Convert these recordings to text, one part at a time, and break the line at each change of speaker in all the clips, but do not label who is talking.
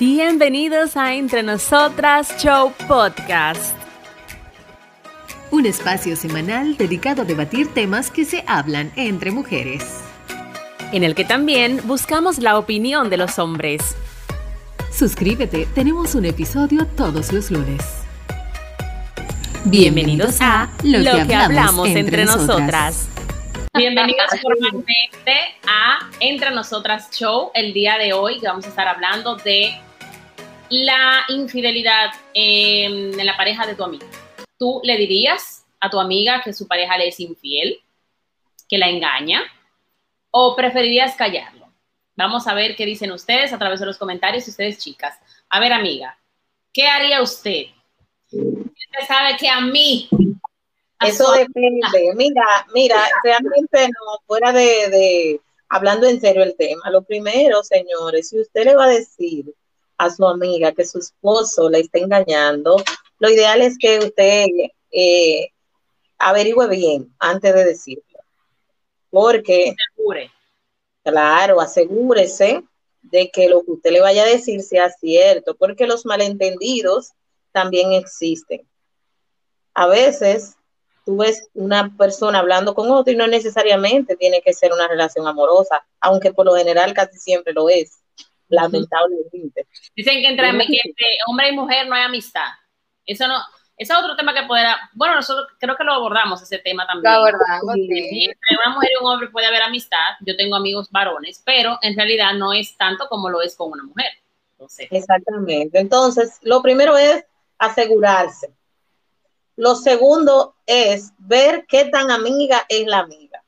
Bienvenidos a Entre Nosotras Show Podcast.
Un espacio semanal dedicado a debatir temas que se hablan entre mujeres.
En el que también buscamos la opinión de los hombres.
Suscríbete, tenemos un episodio todos los lunes.
Bienvenidos a Lo, que, hablamos, entre, nosotras. Bienvenidos formalmente a Entre Nosotras Show. El día de hoy que vamos a estar hablando de la infidelidad en la pareja de tu amiga. ¿Tú le dirías a tu amiga que su pareja le es infiel, que la engaña, o preferirías callarlo? Vamos a ver qué dicen ustedes a través de los comentarios, ustedes chicas. A ver, amiga, ¿qué haría usted? Usted sabe que a mí...
Eso depende. Mira, mira, realmente no, fuera de, de, hablando en serio el tema, lo primero, señores, si usted le va a decir a su amiga que su esposo la está engañando, lo ideal es que usted eh, averigüe bien antes de decirlo. Porque,
Asegure.
claro, asegúrese de que lo que usted le vaya a decir sea cierto, porque los malentendidos también existen. A veces tú ves una persona hablando con otro y no necesariamente tiene que ser una relación amorosa, aunque por lo general casi siempre lo es lamentablemente.
Dicen que entre, hombre y mujer no hay amistad. Eso no, ese es otro tema que puede, bueno, nosotros creo que lo abordamos ese tema también.
Lo abordamos,
Entre una mujer y un hombre puede haber amistad. Yo tengo amigos varones, pero en realidad no es tanto como lo es con una mujer.
Exactamente. Entonces, lo primero es asegurarse. Lo segundo es ver qué tan amiga es la amiga.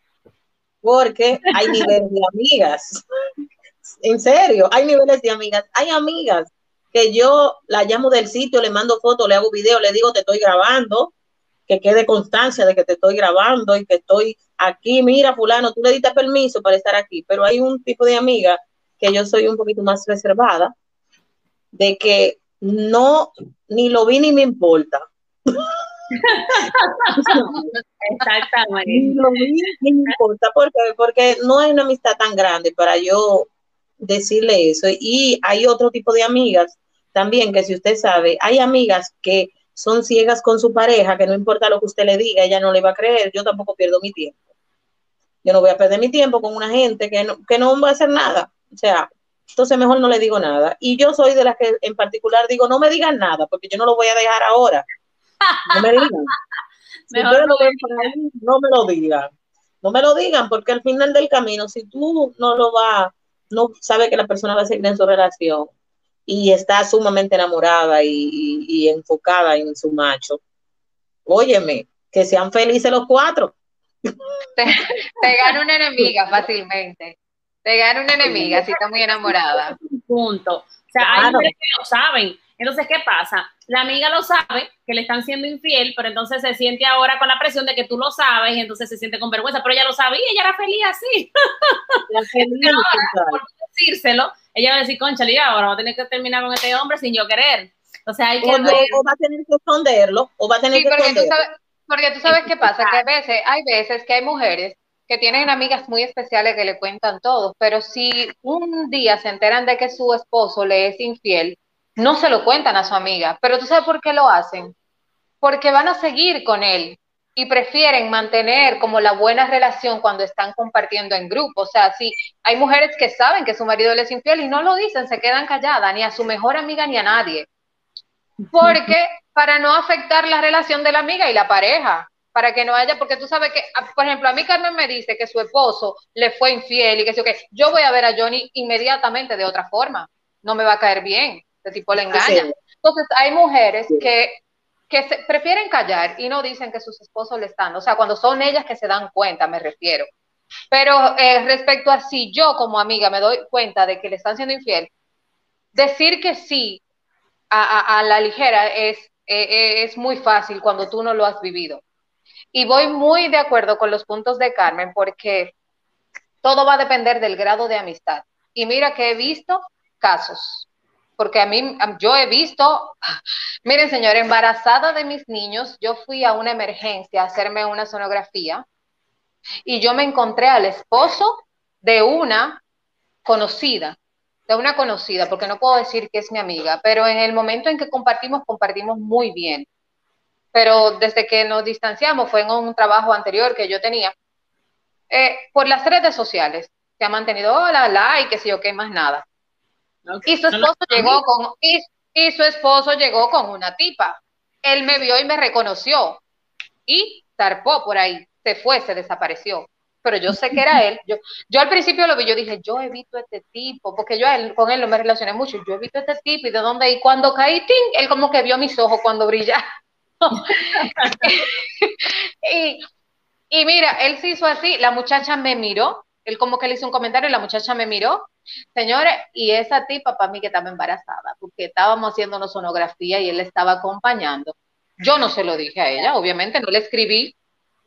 Porque hay niveles de amigas en serio, hay niveles de amigas. Hay amigas que yo la llamo del sitio, le mando fotos, le hago video, le digo te estoy grabando, que quede constancia de que te estoy grabando y que estoy aquí. Mira, fulano, tú le diste permiso para estar aquí, pero hay un tipo de amiga que yo soy un poquito más reservada, de que no, ni lo vi ni me importa.
Exactamente.
Ni lo vi ni me importa, porque, porque no hay una amistad tan grande para yo decirle eso. Y hay otro tipo de amigas también que si usted sabe, hay amigas que son ciegas con su pareja, que no importa lo que usted le diga, ella no le va a creer, yo tampoco pierdo mi tiempo. Yo no voy a perder mi tiempo con una gente que no, que no va a hacer nada. O sea, entonces mejor no le digo nada. Y yo soy de las que en particular digo, no me digan nada, porque yo no lo voy a dejar ahora. No me digan. no, no me lo digan. No me lo digan, porque al final del camino, si tú no lo vas no sabe que la persona va a seguir en su relación y está sumamente enamorada y, enfocada en su macho, óyeme, que sean felices los cuatro.
Te, gana una enemiga fácilmente. Te gana una enemiga si está muy enamorada.
Punto. O sea, hay mujeres que lo saben. Entonces, ¿qué pasa? La amiga lo sabe, que le están siendo infiel, pero entonces se siente ahora con la presión de que tú lo sabes y entonces se siente con vergüenza, pero ella lo sabía, ella era feliz así. por decírselo, ella va a decir, concha, ahora va a tener que terminar con este hombre sin yo querer. O sea, hay que... O,
va a tener que esconderlo, o va a tener que
porque Tú sabes, porque tú sabes qué pasa, que a veces, hay veces que hay mujeres que tienen amigas muy especiales que le cuentan todo, pero si un día se enteran de que su esposo le es infiel, no se lo cuentan a su amiga, pero tú sabes por qué lo hacen, porque van a seguir con él y prefieren mantener como la buena relación cuando están compartiendo en grupo. O sea, si hay mujeres que saben que su marido les es infiel y no lo dicen, se quedan calladas, ni a su mejor amiga ni a nadie. Porque para no afectar la relación de la amiga y la pareja, para que no haya, porque tú sabes que, por ejemplo, a mí Carmen me dice que su esposo le fue infiel y que sí, que yo voy a ver a Johnny inmediatamente de otra forma, no me va a caer bien este tipo le engaña. Entonces, hay mujeres que, que se, prefieren callar y no dicen que sus esposos le están, o sea, cuando son ellas que se dan cuenta, me refiero. Pero eh, respecto a si yo como amiga me doy cuenta de que le están siendo infiel, decir que sí a, a, la ligera es, eh, eh, es muy fácil cuando tú no lo has vivido. Y voy muy de acuerdo con los puntos de Carmen porque todo va a depender del grado de amistad. Y mira que he visto casos porque a mí, yo he visto, miren señor, embarazada de mis niños, yo fui a una emergencia a hacerme una sonografía y yo me encontré al esposo de una conocida de una conocida, porque no puedo decir que es mi amiga, pero en el momento en que compartimos, compartimos muy bien. Pero desde que nos distanciamos, fue en un trabajo anterior que yo tenía, eh, por las redes sociales, se ha mantenido, hola, like, que sé yo qué, más nada. Y su esposo llegó con, y su esposo llegó con una tipa. Él me vio y me reconoció y zarpó por ahí, se fue, se desapareció. Pero yo sé que era él. Yo, yo al principio lo vi, yo dije, yo he visto este tipo, porque yo con él no me relacioné mucho. Yo he visto este tipo y de dónde. Y cuando caí, ¡ting! él como que vio mis ojos cuando brillaban. y, y mira, él se hizo así, la muchacha me miró, él como que le hizo un comentario y la muchacha me miró Señores, y esa tipa para mí que estaba embarazada, porque estábamos haciendo una sonografía y él estaba acompañando. Yo no se lo dije a ella, obviamente no le escribí,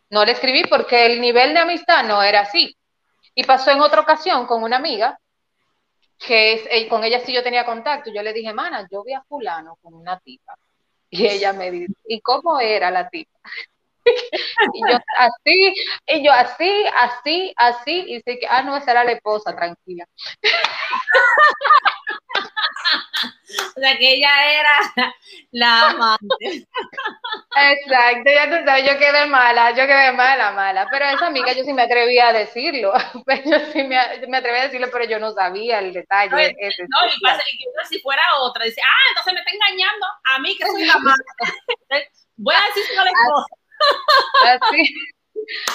no le escribí porque el nivel de amistad no era así. Y pasó en otra ocasión con una amiga, que es, eh, con ella sí yo tenía contacto, yo le dije, mana, yo vi a fulano con una tipa. Y ella me dice, ¿y cómo era la tipa? Y yo así, y yo así, así, así, y sé que, ah, no, esa era la esposa, tranquila.
o sea que ella era la amante.
Exacto, ya tú sabes, yo quedé mala, yo quedé mala, mala, pero esa amiga yo sí me atrevía a decirlo, yo sí me, me atreví a decirlo, pero yo no sabía el detalle. No,
y, pasa, y si fuera otra, dice, ah, entonces me está engañando a mí que soy la amante. Voy a decir la esposa.
Así,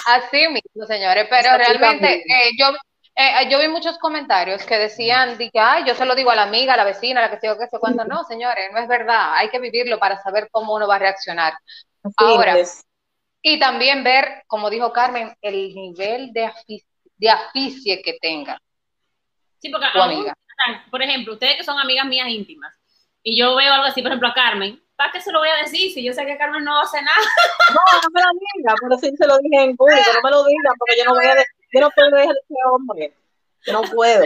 así mismo, señores, pero realmente eh, yo, eh, yo vi muchos comentarios que decían, que, ay, yo se lo digo a la amiga, a la vecina, a la que sé que sé cuando no, señores, no es verdad, hay que vivirlo para saber cómo uno va a reaccionar. Ahora, y también ver, como dijo Carmen, el nivel de, de aficie que tenga.
Sí, porque por ejemplo, ustedes que son amigas mías íntimas, y yo veo algo así, por ejemplo, a Carmen, ¿para qué se lo voy a decir si yo sé que Carmen no hace nada?
No, no me lo diga, pero sí se lo dije en público, no me lo digan, porque yo no voy a yo no puedo dejar ese hombre, no puedo.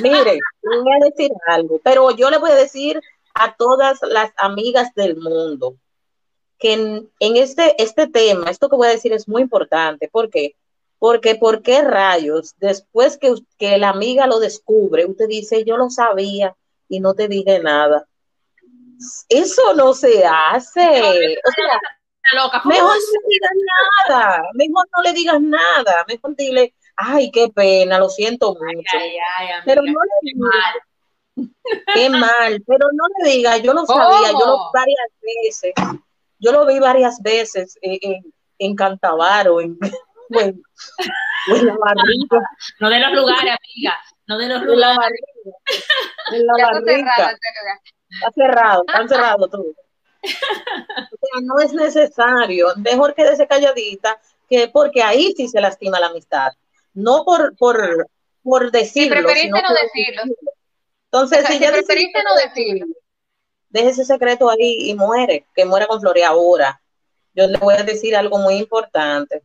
Mire, voy a decir algo, pero yo le voy a decir a todas las amigas del mundo que en, este, este tema, esto que voy a decir es muy importante, ¿por qué? Porque, ¿por qué rayos? Después que, que la amiga lo descubre, usted dice, yo lo sabía y no te dije nada eso no se hace. O sea, mejor no le digas nada, mejor no le digas nada, mejor dile, ay, qué pena, lo siento mucho. pero no le digas, qué mal, pero no le digas, yo lo sabía, yo lo vi varias veces, yo lo vi varias veces en, en Cantabaro, en, en,
la barriga. No de los lugares, amiga, no de los lugares.
En la barriga. Está cerrado, está cerrado. O sea, no es necesario. Mejor quédese calladita, que porque ahí sí se lastima la amistad. No por, por, por decirlo.
Si preferiste no decirlo.
Entonces, si, ya
preferiste no decirlo.
Deje ese secreto ahí y muere, que muera con Flore ahora. Yo le voy a decir algo muy importante.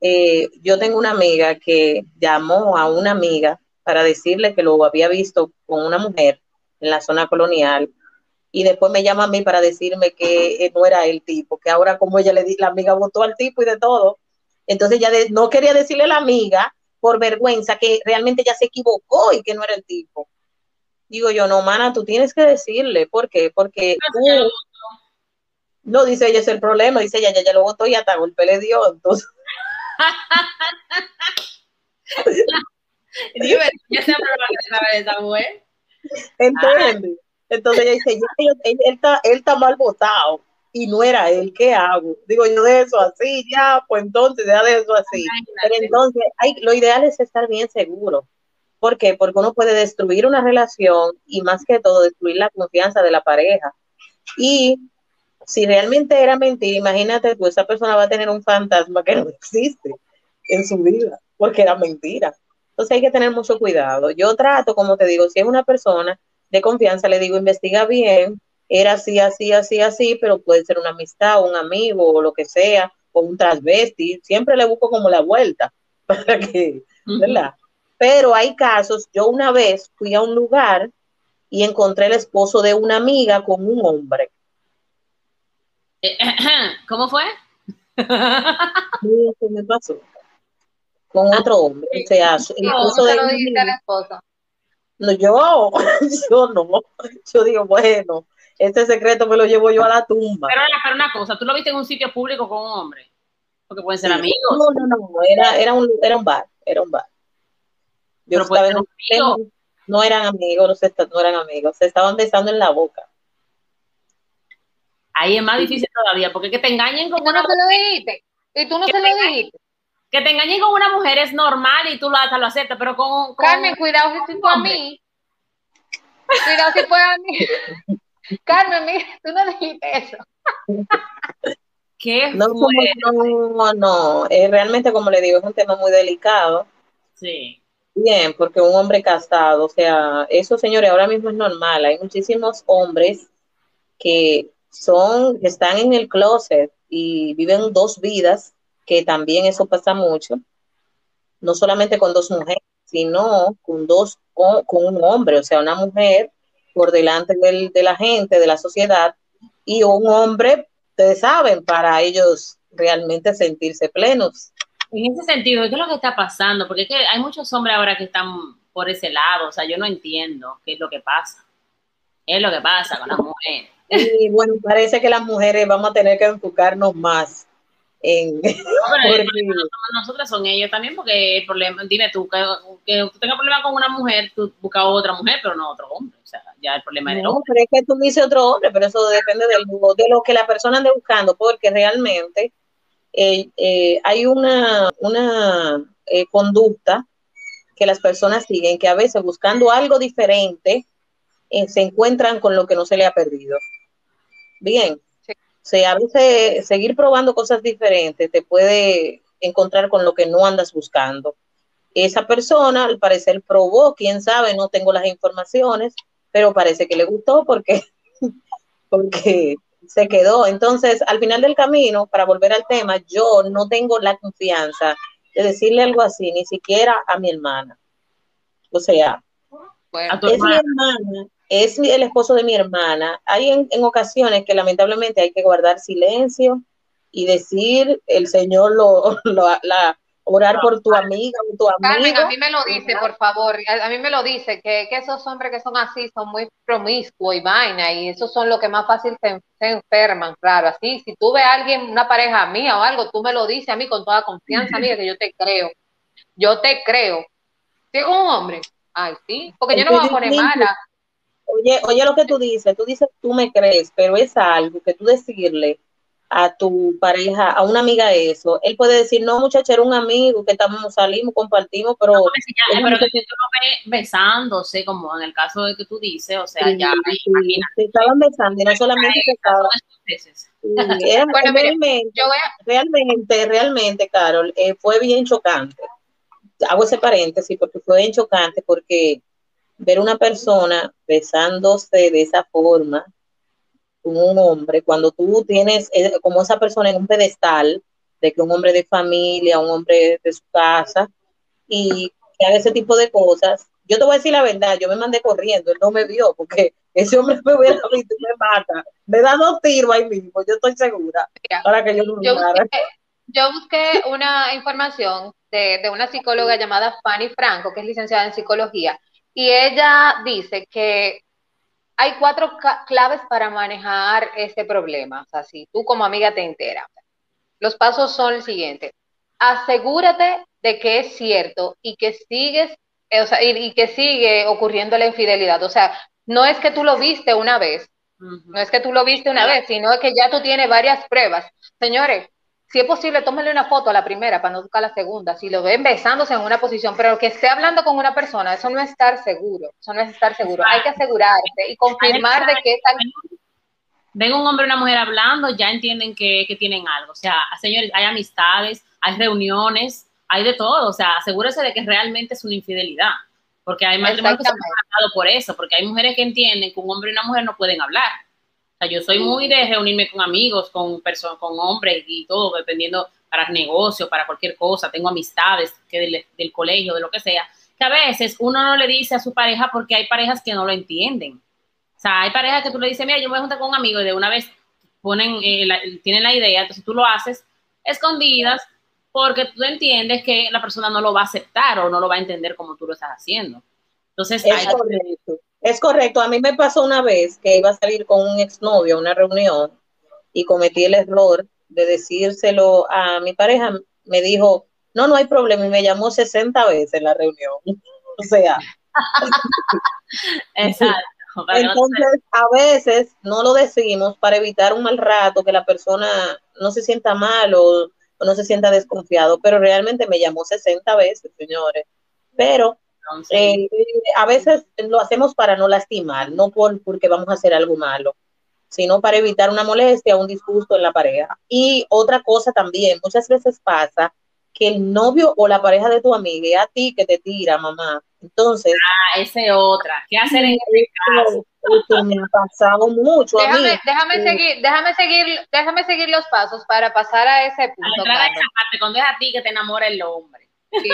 Eh, yo tengo una amiga que llamó a una amiga para decirle que lo había visto con una mujer en la zona colonial. Y después me llama a mí para decirme que no era el tipo, que ahora como ella le di, la amiga votó al tipo y de todo. Entonces ya no quería decirle a la amiga por vergüenza que realmente ya se equivocó y que no era el tipo. Digo yo, no, mana, tú tienes que decirle. ¿Por qué? Porque no, dice ella, es el problema. Dice ella, ya, ya lo votó y hasta golpe le dio. Entonces.
Dime, ya se de esa mujer.
¿Entiendes? Entonces ella dice, él, está, él está mal votado y no era él, ¿qué hago? Digo yo de eso así, ya, pues entonces ya de eso así. Pero entonces hay, lo ideal es estar bien seguro. ¿Por qué? Porque uno puede destruir una relación y más que todo destruir la confianza de la pareja. Y si realmente era mentira, imagínate tú, esa persona va a tener un fantasma que no existe en su vida, porque era mentira. Entonces hay que tener mucho cuidado. Yo trato, como te digo, si es una persona de confianza, le digo, investiga bien, era así, así, así, así, pero puede ser una amistad, un amigo o lo que sea, o un transvesti, siempre le busco como la vuelta para que, ¿verdad? Pero hay casos, yo una vez fui a un lugar y encontré el esposo de una amiga con un hombre.
Eh, ¿Cómo fue?
Sí, eso me pasó con otro hombre. O sea,
incluso de la esposa.
No, yo, yo no. Yo digo, bueno, este secreto me lo llevo yo a la tumba.
Pero, pero una cosa, ¿tú lo viste en un sitio público con un hombre? Porque pueden ser amigos.
No, no, no, era, era, un, era un bar, era un bar. Yo estaba en un, no eran amigos, no, se, no eran amigos, se estaban besando en la boca.
Ahí es más difícil todavía, porque que te engañen con una
mujer. Y tú no se lo dijiste.
Que te engañen con una mujer es normal y tú lo, hasta lo aceptas, pero con,
Carmen, cuidado si fue a mí. Cuidado si fue a mí. Carmen, mira, tú no dijiste eso.
¿Qué
no, no, no, eh, realmente como le digo, es un tema muy delicado.
Sí.
Bien, porque un hombre casado, o sea, eso señores, ahora mismo es normal. Hay muchísimos hombres que son, que están en el closet y viven dos vidas, que también eso pasa mucho. No solamente con dos mujeres, sino con dos, con, un hombre, o sea, una mujer por delante de la gente, de la sociedad, y un hombre, ustedes saben, para ellos realmente sentirse plenos.
En ese sentido, ¿qué es lo que está pasando? Porque es que hay muchos hombres ahora que están por ese lado, o sea, yo no entiendo qué es lo que pasa. ¿Qué es lo que pasa con las mujeres?
Y bueno, parece que las mujeres vamos a tener que enfocarnos más en...
No, nosotras son ellos también, porque el problema, dime tú, que, que tú tengas problema con una mujer, tú buscas otra mujer, pero no otro hombre. O sea, ya el problema es del hombre.
pero es que tú dices otro hombre, pero eso depende del, de lo que la persona ande buscando, porque realmente eh, eh, hay una, una eh, conducta que las personas siguen, que a veces buscando algo diferente se encuentran con lo que no se le ha perdido. Bien, sea, a veces seguir probando cosas diferentes te puede encontrar con lo que no andas buscando. Esa persona al parecer probó, quién sabe, no tengo las informaciones, pero parece que le gustó porque, porque se quedó. Entonces, al final del camino, para volver al tema, yo no tengo la confianza de decirle algo así, ni siquiera a mi hermana. O sea, es mi hermana, es el esposo de mi hermana. Hay en, ocasiones que lamentablemente hay que guardar silencio y decir, el Señor lo, lo la, orar por tu amiga o tu amigo.
Carmen, a mí me lo dice, por favor, a, mí me lo dice, que, esos hombres que son así son muy promiscuos y vaina, y esos son los que más fácil se, enferman, claro, así, si tú ves a alguien, una pareja mía o algo, tú me lo dices a mí con toda confianza, amiga, que yo te creo, yo te creo. ¿Sí un hombre? Ay, sí, porque yo no me voy a poner mala.
Oye, oye lo que tú dices, tú dices tú me crees, pero es algo que tú decirle a tu pareja, a una amiga eso, él puede decir, no, muchacha, era un amigo que estamos, salimos, compartimos, pero...
pero que tú lo ves besándose, como en el caso de que tú dices, o sea, ya,
Se estaban besando y no solamente se estaban... realmente, realmente, Carol, eh, fue bien chocante. Hago ese paréntesis porque fue bien chocante porque ver una persona besándose de esa forma, un hombre, cuando tú tienes eh, como esa persona en un pedestal, de que un hombre de familia, un hombre de su casa, y que haga ese tipo de cosas, yo te voy a decir la verdad, yo me mandé corriendo, él no me vio, porque ese hombre me hubiera visto y me mata, me da dos tiros ahí mismo, yo estoy segura, para que yo
yo busqué, yo busqué una información de, de una psicóloga llamada Fanny Franco, que es licenciada en psicología, y ella dice que hay cuatro claves para manejar este problema. O sea, si tú como amiga te enteras. Los pasos son el siguiente. Asegúrate de que es cierto y que sigues, eh, o sea, y, que sigue ocurriendo la infidelidad. O sea, no es que tú lo viste una vez, no es que tú lo viste una vez, sino que ya tú tienes varias pruebas. Señores, si es posible, tómale una foto a la primera para no buscar la segunda. Si lo ven besándose en una posición, pero que esté hablando con una persona, eso no es estar seguro. Eso no es estar seguro. Hay que asegurarse y confirmar de que están.
Ven un hombre y una mujer hablando, ya entienden que, tienen algo. O sea, señores, hay amistades, hay reuniones, hay de todo. O sea, asegúrese de que realmente es una infidelidad. Porque hay matrimonios que se han por eso, porque hay mujeres que entienden que un hombre y una mujer no pueden hablar yo soy muy de reunirme con amigos, con personas, con hombres y todo, dependiendo para negocio, para cualquier cosa. Tengo amistades que del, colegio, de lo que sea, que a veces uno no le dice a su pareja porque hay parejas que no lo entienden. O sea, hay parejas que tú le dices, mira, yo me voy a juntar con un amigo y de una vez ponen, eh, tienen la idea, entonces tú lo haces escondidas porque tú entiendes que la persona no lo va a aceptar o no lo va a entender como tú lo estás haciendo. Entonces,
es correcto. Es correcto. A mí me pasó una vez que iba a salir con un exnovio a una reunión y cometí el error de decírselo a mi pareja. Me dijo, no, no hay problema. Y me llamó 60 veces en la reunión. o sea.
Exacto.
Entonces, a veces no lo decimos para evitar un mal rato, que la persona no se sienta mal o, no se sienta desconfiado, pero realmente me llamó 60 veces, señores. Pero eh, a veces lo hacemos para no lastimar, no por, porque vamos a hacer algo malo, sino para evitar una molestia, un disgusto en la pareja. Y otra cosa también, muchas veces pasa que el novio o la pareja de tu amiga y a ti que te tira, mamá, entonces.
Ah, esa es otra. ¿Qué hacer en este caso?
Esto me ha pasado mucho.
Déjame,
a mí.
déjame seguir, déjame seguir, déjame seguir los pasos para pasar a ese punto.
A esa parte, cuando es a ti que te enamora el hombre.
Sí.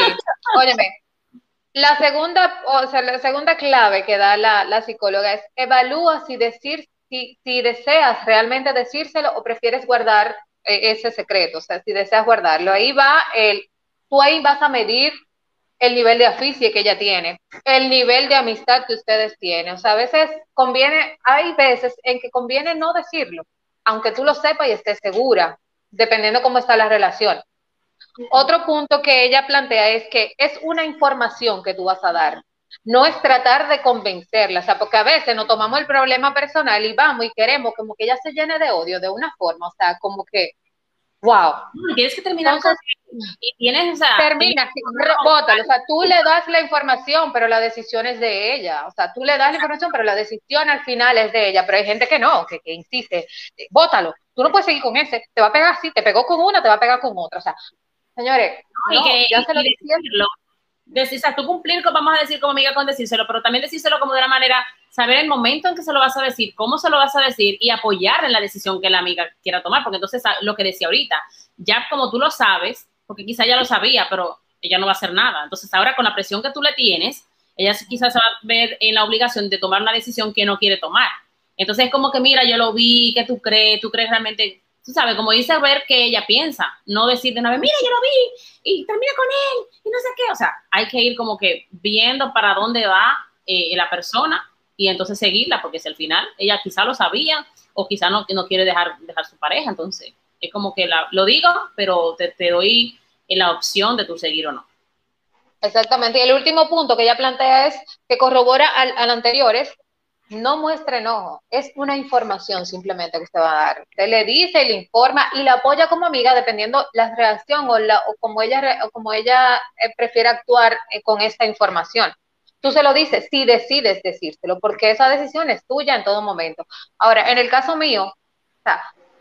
Óyeme, la segunda, o sea, la segunda clave que da la, psicóloga es evalúa si decir, si, si deseas realmente decírselo o prefieres guardar eh, ese secreto, o sea, si deseas guardarlo. Ahí va el, tú ahí vas a medir el nivel de aficie que ella tiene, el nivel de amistad que ustedes tienen. O sea, a veces conviene, hay veces en que conviene no decirlo, aunque tú lo sepas y estés segura, dependiendo cómo está la relación. Otro punto que ella plantea es que es una información que tú vas a dar, no es tratar de convencerla, o sea, porque a veces nos tomamos el problema personal y vamos y queremos como que ella se llene de odio de una forma, o sea, como que Wow.
Tienes que terminar y tienes, o sea,
termina, bótalo, o sea, tú le das la información, pero la decisión es de ella, o sea, tú le das la información, pero la decisión al final es de ella, pero hay gente que no, que, que insiste, bótalo, tú no puedes seguir con ese, te va a pegar así, te pegó con una, te va a pegar con otra, o sea, señores, no, que, ya se lo decirlo,
decir, o sea, tú cumplir, vamos a decir como amiga con decírselo, pero también decírselo como de una manera saber el momento en que se lo vas a decir, cómo se lo vas a decir y apoyar en la decisión que la amiga quiera tomar, porque entonces ah, lo que decía ahorita, ya como tú lo sabes, porque quizá ya lo sabía, pero ella no va a hacer nada. Entonces ahora con la presión que tú le tienes, ella quizás se va a ver en la obligación de tomar una decisión que no quiere tomar. Entonces es como que, mira, yo lo vi, ¿qué tú crees? ¿Tú crees realmente? Tú sabes, como dice ver que ella piensa, no decir de una vez, mira, yo lo vi y termina con él y no sé qué. O sea, hay que ir como que viendo para dónde va eh, la persona y entonces seguirla, porque si al final ella quizá lo sabía o quizá no, no quiere dejar, dejar su pareja, entonces es como que la, lo digo, pero te, te doy la opción de tú seguir o no.
Exactamente, y el último punto que ella plantea es que corrobora al, al anterior, es no muestre enojo, es una información simplemente que usted va a dar. Usted le dice, le informa y la apoya como amiga dependiendo la reacción o, la, o como ella, o como ella eh, prefiere actuar eh, con esta información. Tú se lo dices si decides decírselo, porque esa decisión es tuya en todo momento. Ahora, en el caso mío,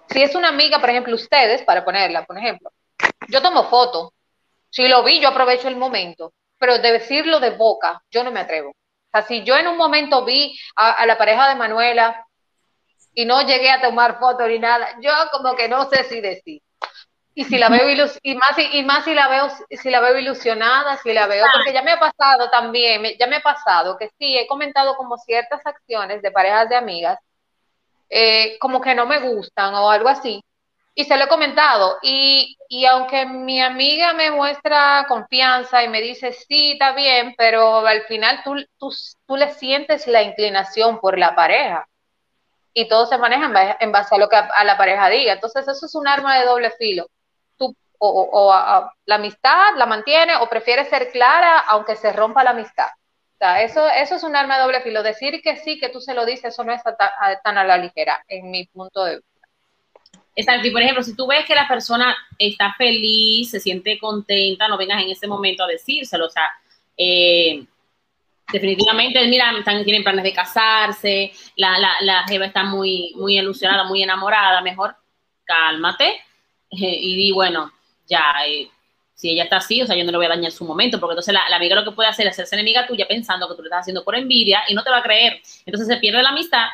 si es una amiga, por ejemplo, ustedes, para ponerla, por ejemplo, yo tomo foto. Si lo vi, yo aprovecho el momento, pero de decirlo de boca, yo no me atrevo. O sea, si yo en un momento vi a, a la pareja de Manuela y no llegué a tomar foto ni nada, yo como que no sé si decir. Y si la veo y más y más si la veo si la veo ilusionada si la veo porque ya me ha pasado también ya me ha pasado que sí he comentado como ciertas acciones de parejas de amigas eh, como que no me gustan o algo así y se lo he comentado y, y aunque mi amiga me muestra confianza y me dice sí está bien pero al final tú, tú, tú le sientes la inclinación por la pareja y todo se maneja en base a lo que a la pareja diga entonces eso es un arma de doble filo o, la amistad la mantiene o prefiere ser clara aunque se rompa la amistad. O sea, eso, eso es un arma de doble filo. Decir que sí, que tú se lo dices, eso no es tan a la ligera, en mi punto de vista.
Y por ejemplo, si tú ves que la persona está feliz, se siente contenta, no vengas en ese momento a decírselo, o sea, eh, definitivamente, mira, están, tienen planes de casarse, la, la, la jeva está muy, muy ilusionada, muy enamorada, mejor cálmate y di, bueno, ya, eh, si ella está así, o sea, yo no le voy a dañar su momento, porque entonces la, amiga lo que puede hacer es hacerse enemiga tuya pensando que tú le estás haciendo por envidia y no te va a creer. Entonces se pierde la amistad,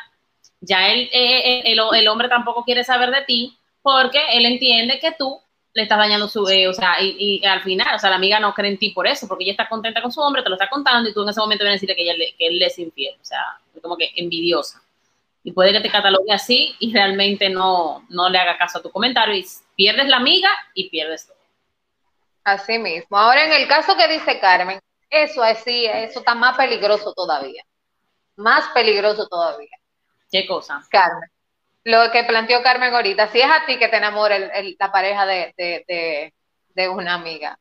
ya él, eh, el, el, hombre tampoco quiere saber de ti porque él entiende que tú le estás dañando su, o sea, y, al final, o sea, la amiga no cree en ti por eso, porque ella está contenta con su hombre, te lo está contando y tú en ese momento vienes a decirle que, ella, que él es infiel, o sea, como que envidiosa. Y puede que te catalogue así y realmente no, no le haga caso a tu comentario y pierdes la amiga y pierdes todo.
Así mismo. Ahora, en el caso que dice Carmen, eso así, eso está más peligroso todavía. Más peligroso todavía.
¿Qué cosa?
Carmen. Lo que planteó Carmen ahorita, si es a ti que te enamora la pareja de, una amiga.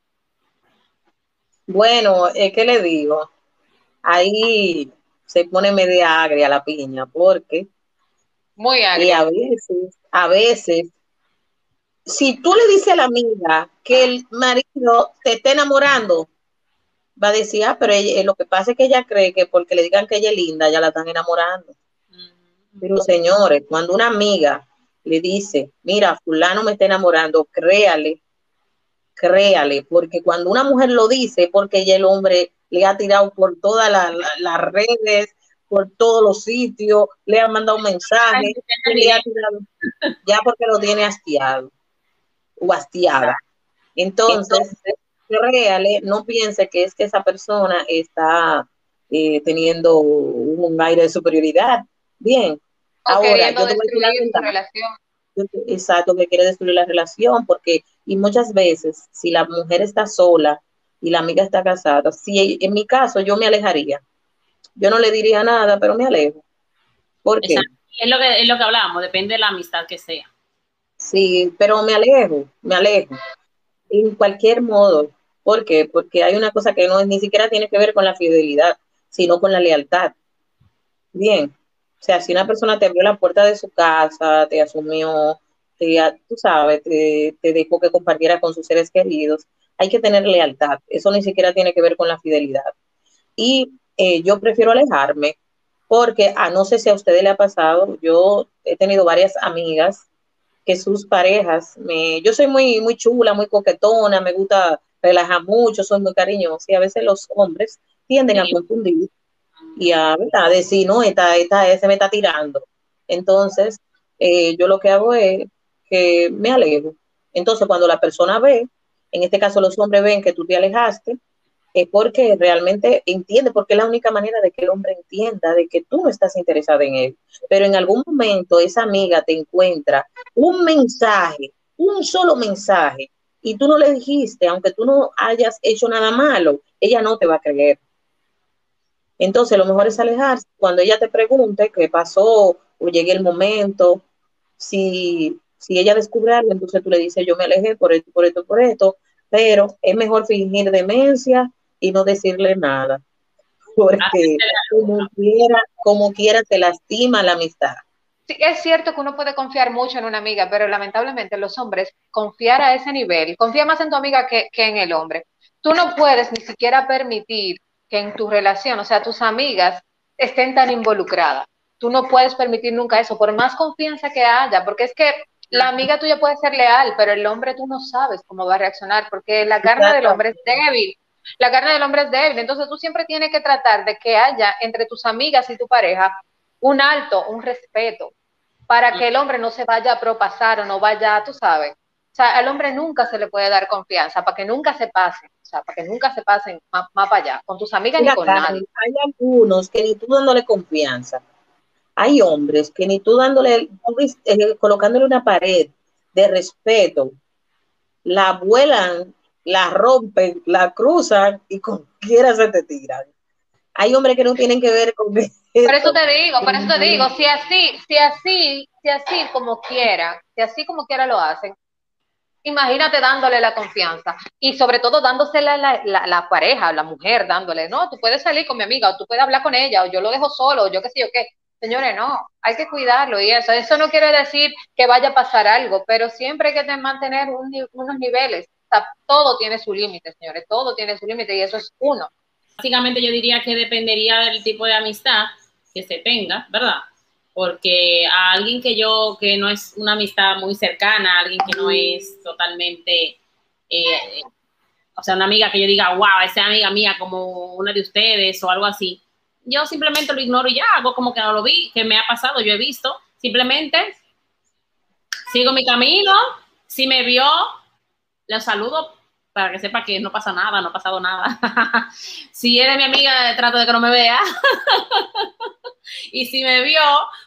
Bueno, es que le digo, ahí se pone media agria la piña, porque
muy agria. Y
a veces, a veces, si tú le dices a la amiga que el marido te está enamorando, va a decir, ah, pero lo que pasa es que ella cree que porque le digan que ella es linda, ya la están enamorando. Pero señores, cuando una amiga le dice, mira, fulano me está enamorando, créale, créale, porque cuando una mujer lo dice, porque ya el hombre le ha tirado por todas las redes, por todos los sitios, le ha mandado un mensaje, ya porque lo tiene hastiado o hastiada. Entonces, créale, no piense que es que esa persona está eh, teniendo un aire de superioridad. Bien,
ahora yo te voy a relación.
Exacto, que quiere destruir la relación, porque, y muchas veces, si la mujer está sola y la amiga está casada, si en mi caso yo me alejaría, yo no le diría nada, pero me alejo. ¿Por qué?
Es lo que, es lo que hablábamos, depende de la amistad que sea.
Sí, pero me alejo, me alejo. En cualquier modo. ¿Por qué? Porque hay una cosa que no ni siquiera tiene que ver con la fidelidad, sino con la lealtad. Bien. O sea, si una persona te abrió la puerta de su casa, te asumió, te, tú sabes, te, te dejó que compartiera con sus seres queridos, hay que tener lealtad. Eso ni siquiera tiene que ver con la fidelidad. Y eh, yo prefiero alejarme porque, a no sé si a ustedes le ha pasado, yo he tenido varias amigas que sus parejas, me, yo soy muy, muy chula, muy coquetona, me gusta relajar mucho, soy muy cariñosa y a veces los hombres tienden a confundir y a, decir, no, esta, esta, se me está tirando. Entonces, eh, yo lo que hago es que me alejo. Entonces, cuando la persona ve, en este caso los hombres ven que tú te alejaste, es porque realmente entiende, porque es la única manera de que el hombre entienda de que tú no estás interesada en él. Pero en algún momento esa amiga te encuentra un mensaje, un solo mensaje, y tú no le dijiste, aunque tú no hayas hecho nada malo, ella no te va a creer. Entonces, lo mejor es alejarse. Cuando ella te pregunte qué pasó o llegue el momento, si, si ella descubre algo, entonces tú le dices, yo me alejé por esto, por esto, por esto, pero es mejor fingir demencia y no decirle nada, porque como quiera, como quiera te lastima la amistad.
Sí, es cierto que uno puede confiar mucho en una amiga, pero lamentablemente los hombres confiar a ese nivel, confía más en tu amiga que, que en el hombre. Tú no puedes ni siquiera permitir que en tu relación, o sea, tus amigas estén tan involucradas. Tú no puedes permitir nunca eso, por más confianza que haya, porque es que la amiga tuya puede ser leal, pero el hombre tú no sabes cómo va a reaccionar, porque la carne del hombre es débil. La carne del hombre es débil, entonces tú siempre tienes que tratar de que haya entre tus amigas y tu pareja un alto, un respeto, para que el hombre no se vaya a propasar o no vaya, tú sabes. O sea, al hombre nunca se le puede dar confianza, para que nunca se pasen, o sea, para que nunca se pasen más, para allá, con tus amigas ni con nadie.
Hay algunos que ni tú dándole confianza. Hay hombres que ni tú dándole, eh, colocándole una pared de respeto, la vuelan la rompen, la cruzan y con quiera se te tiran. Hay hombres que no tienen que ver con
eso. Por eso te digo, por eso te digo, si así, si así, si así como quiera, si así como quiera lo hacen, imagínate dándole la confianza y sobre todo dándosela la, la, la, la mujer, dándole, no, tú puedes salir con mi amiga o tú puedes hablar con ella o yo lo dejo solo o yo qué sé yo qué. Señores, no, hay que cuidarlo y eso. Eso no quiere decir que vaya a pasar algo, pero siempre hay que mantener unos niveles todo tiene su límite, señores, todo tiene su límite y eso es uno.
Básicamente yo diría que dependería del tipo de amistad que se tenga, ¿verdad? Porque a alguien que yo, que no es una amistad muy cercana, alguien que no es totalmente, eh, o sea, una amiga que yo diga, wow, esa amiga mía como una de ustedes o algo así, yo simplemente lo ignoro y ya, hago como que no lo vi, que me ha pasado, yo he visto, simplemente sigo mi camino, si me vio, los saludo para que sepa que no pasa nada, no ha pasado nada. si eres mi amiga, trato de que no me vea. y si me vio,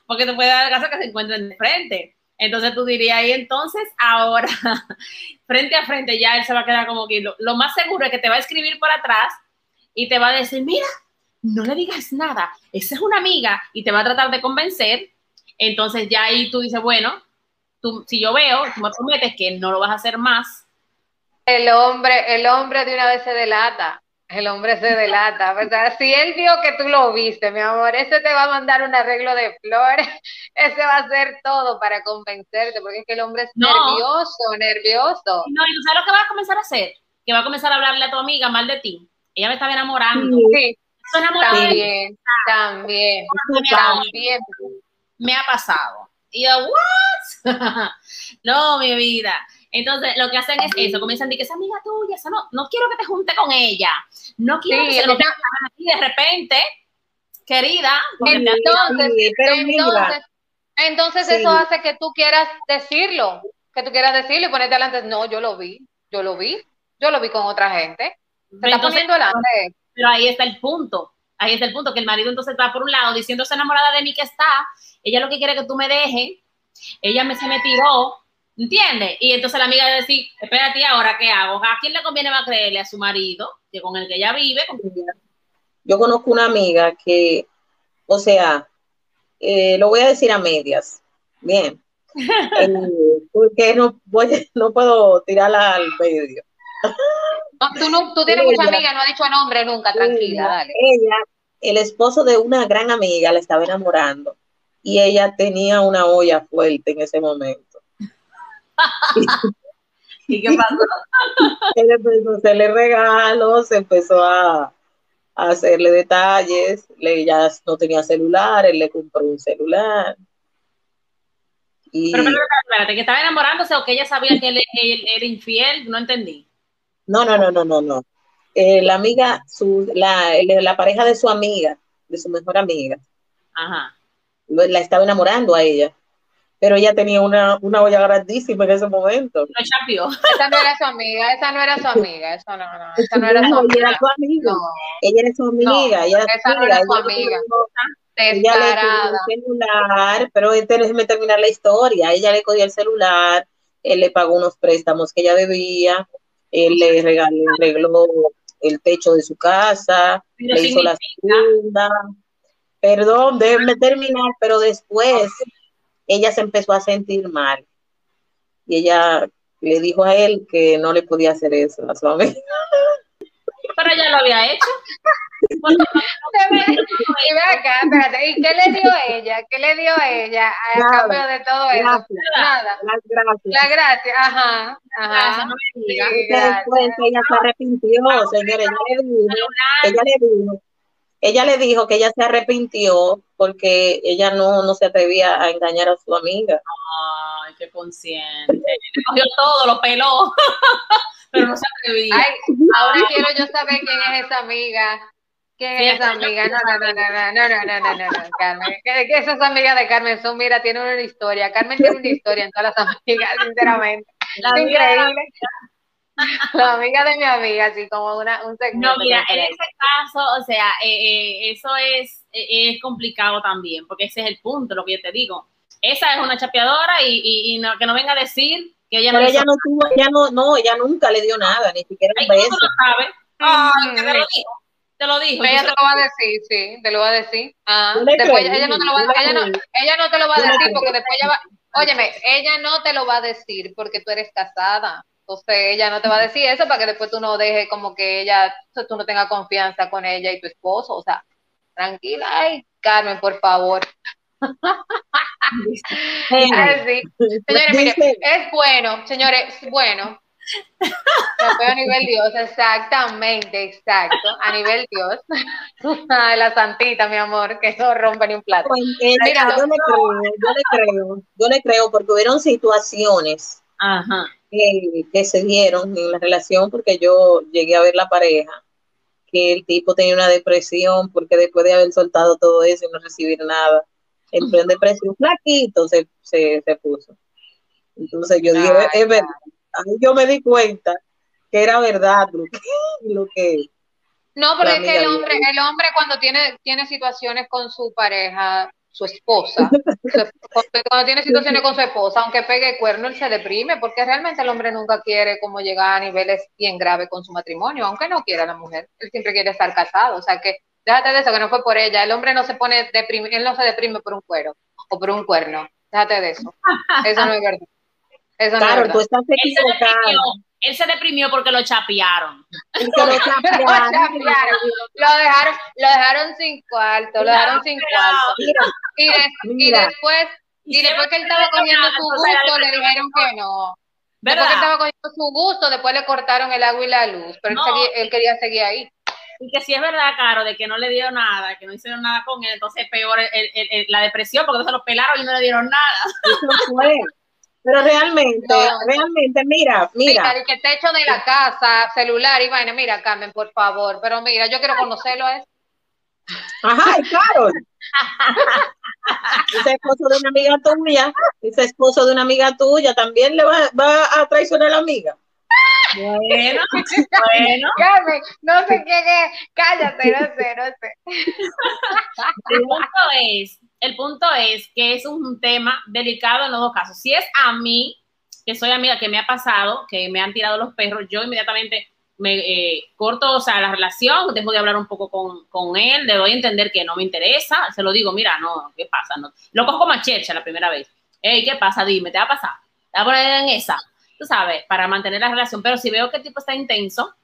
porque te puede dar caso que se encuentren de frente. Entonces tú dirías, y entonces ahora, frente a frente, ya él se va a quedar como que lo, más seguro es que te va a escribir por atrás y te va a decir, mira, no le digas nada, esa es una amiga y te va a tratar de convencer, entonces ya ahí tú dices, bueno, si yo veo, tú me prometes que no lo vas a hacer más.
El hombre, el hombre de una vez se delata. El hombre se delata, ¿verdad? Si él vio que tú lo viste, mi amor, ese te va a mandar un arreglo de flores, ese va a hacer todo para convencerte, porque es que el hombre es nervioso, nervioso.
No, y tú sabes lo que va a comenzar a hacer, que va a comenzar a hablarle a tu amiga mal de ti. Ella me estaba enamorando.
Sí, también, también, también.
Me ha pasado. Y yo, ¿what? no, mi vida. Entonces, lo que hacen es eso, comienzan a decir que esa amiga tuya, esa no, no quiero que te junte con ella, no quiero que se lo y de repente, querida.
Entonces, entonces, entonces eso hace que tú quieras decirlo, que tú quieras decirlo y ponerte delante, no, yo lo vi, yo lo vi, yo lo vi con otra gente. Se está poniendo delante.
Pero ahí está el punto, ahí está el punto, que el marido entonces está por un lado diciéndose enamorada de mí que está, ella lo que quiere que tú me dejes, ella me se me tiró, ¿Entiendes? Y entonces la amiga decir, espérate, ¿ahora qué hago? ¿A quién le conviene más creerle? ¿A su marido? Que con el que ella vive.
Yo conozco una amiga que, o sea, eh, lo voy a decir a medias. Bien. Eh, porque no, voy, no puedo tirarla al medio.
tú, no, tú tienes mucha amiga, no ha dicho nombre nunca, tranquila, dale.
Ella, el esposo de una gran amiga, la estaba enamorando y ella tenía una olla fuerte en ese momento.
¿Y qué pasó?
Él empezó a hacerle regalos, empezó a, hacerle detalles, le, ya no tenía celular, él le compró un celular.
Y... Pero, espérate, que estaba enamorándose o que ella sabía que él, era infiel, no entendí.
No, no, no, no, no, no. Eh, la amiga, su, la, la pareja de su amiga, de su mejor amiga,
Ajá.
la estaba enamorando a ella pero ella tenía una, una olla grandísima en ese momento.
No chapió.
Esa no era su amiga, esa no era su amiga, eso no, no, esa no era su amiga.
Ella era su amiga, ella era su amiga, ella era
esa no era su amiga.
Ella le cogió el celular, pero déjeme terminar la historia, ella le cogió el celular, él le pagó unos préstamos que ella debía, él le regaló, arregló el techo de su casa, le hizo la segunda. Perdón, déjeme terminar, pero después ella se empezó a sentir mal y ella le dijo a él que no le podía hacer eso a su amiga.
Pero ella lo había hecho.
y qué le dio ella? ¿Qué le dio ella a cambio de todo eso? Nada.
Las gracias.
La gracia, ajá. Ajá.
después ella se arrepintió, señores. Ella le dijo, ella le dijo ella le dijo que ella se arrepintió porque ella no, no se atrevía a engañar a su amiga.
Ay, qué consciente. Le cogió todo, lo peló, pero no se atrevía.
Ay, ahora quiero yo saber quién es esa amiga. ¿Quién es esa amiga? No, no, no, no, no, no, no, no, no, no, Carmen. Que, esas amigas de Carmen son, mira, tienen una historia. Carmen tiene una historia en todas las amigas, sinceramente. es increíble. La amiga de mi amiga, así como una, un segmento.
No, mira, en ese caso, o sea, eh, eh, eso es, eh, es complicado también, porque ese es el punto, lo que yo te digo. Esa es una chapeadora y, y, y no, que no venga a decir que ella
Pero no ella no tuvo, ella no, no, ella nunca le dio nada, ni siquiera un beso.
Tú lo sabes. Ay, te lo dijo. Te lo dijo.
Ella te lo va a decir, sí, te lo va a decir. Ah, después ella, no te lo va, ella, no, ella no te lo va a decir porque después ella va, óyeme, ella no te lo va a decir porque tú eres casada. Entonces ella no te va a decir eso para que después tú no dejes como que ella, tú no tengas confianza con ella y tu esposo. O sea, tranquila, ay, Carmen, por favor. Señores, mire, es bueno, señores, bueno. a nivel Dios, exactamente, exacto, a nivel Dios. la santita, mi amor, que no rompe ni un plato.
Pues, eh, Mira, yo, le creo, yo le creo, yo le creo, porque hubieron situaciones
Ajá.
que, se dieron en la relación porque yo llegué a ver la pareja, que el tipo tenía una depresión porque después de haber soltado todo eso y no recibir nada, entró en depresión flaquito, se, se, puso. Entonces yo dije, es verdad, yo me di cuenta que era verdad lo que, lo que
no, pero es que el hombre, el hombre cuando tiene, tiene situaciones con su pareja, su esposa, cuando tiene situaciones con su esposa, aunque pegue cuerno, él se deprime, porque realmente el hombre nunca quiere como llegar a niveles bien graves con su matrimonio, aunque no quiera la mujer, él siempre quiere estar casado, o sea que déjate de eso, que no fue por ella, el hombre no se pone deprime, él no se deprime por un cuero o por un cuerno, déjate de eso, eso no es verdad. Eso claro, no es verdad. tú estás
equivocado él se deprimió porque lo chapearon.
lo, chapearon. lo dejaron, lo dejaron sin cuarto, lo dejaron sin cuarto. y, después, y después que él estaba cogiendo su gusto, le dijeron que no. Después que estaba cogiendo su gusto, después le cortaron el agua y la luz, pero él, quería seguir ahí.
Y que si es verdad, Caro, de que no le dieron nada, que no hicieron nada con él, entonces peor la depresión, porque entonces lo pelaron y no le dieron nada.
Eso fue. Pero realmente, realmente, mira, mira.
Mira, el que te echo de la casa, celular y vaina, mira, Carmen, por favor. Pero mira, yo quiero conocerlo a
Ajá, y claro. ese esposo de una amiga tuya, ese esposo de una amiga tuya también le va, va a traicionar a la amiga.
Bueno, bueno.
Carmen, no sé qué, cállate, no sé, no sé.
El punto es el punto es que es un tema delicado en los dos casos. Si es a mí, que soy amiga, que me ha pasado, que me han tirado los perros, yo inmediatamente me eh, corto, o sea, la relación, dejo de hablar un poco con, él, le doy a entender que no me interesa, se lo digo, mira, no, ¿qué pasa? No. Lo cojo como a checha la primera vez. Hey, ¿qué pasa? Dime, ¿te va a pasar? ¿Te va a poner en esa? Tú sabes, para mantener la relación. Pero si veo que el tipo está intenso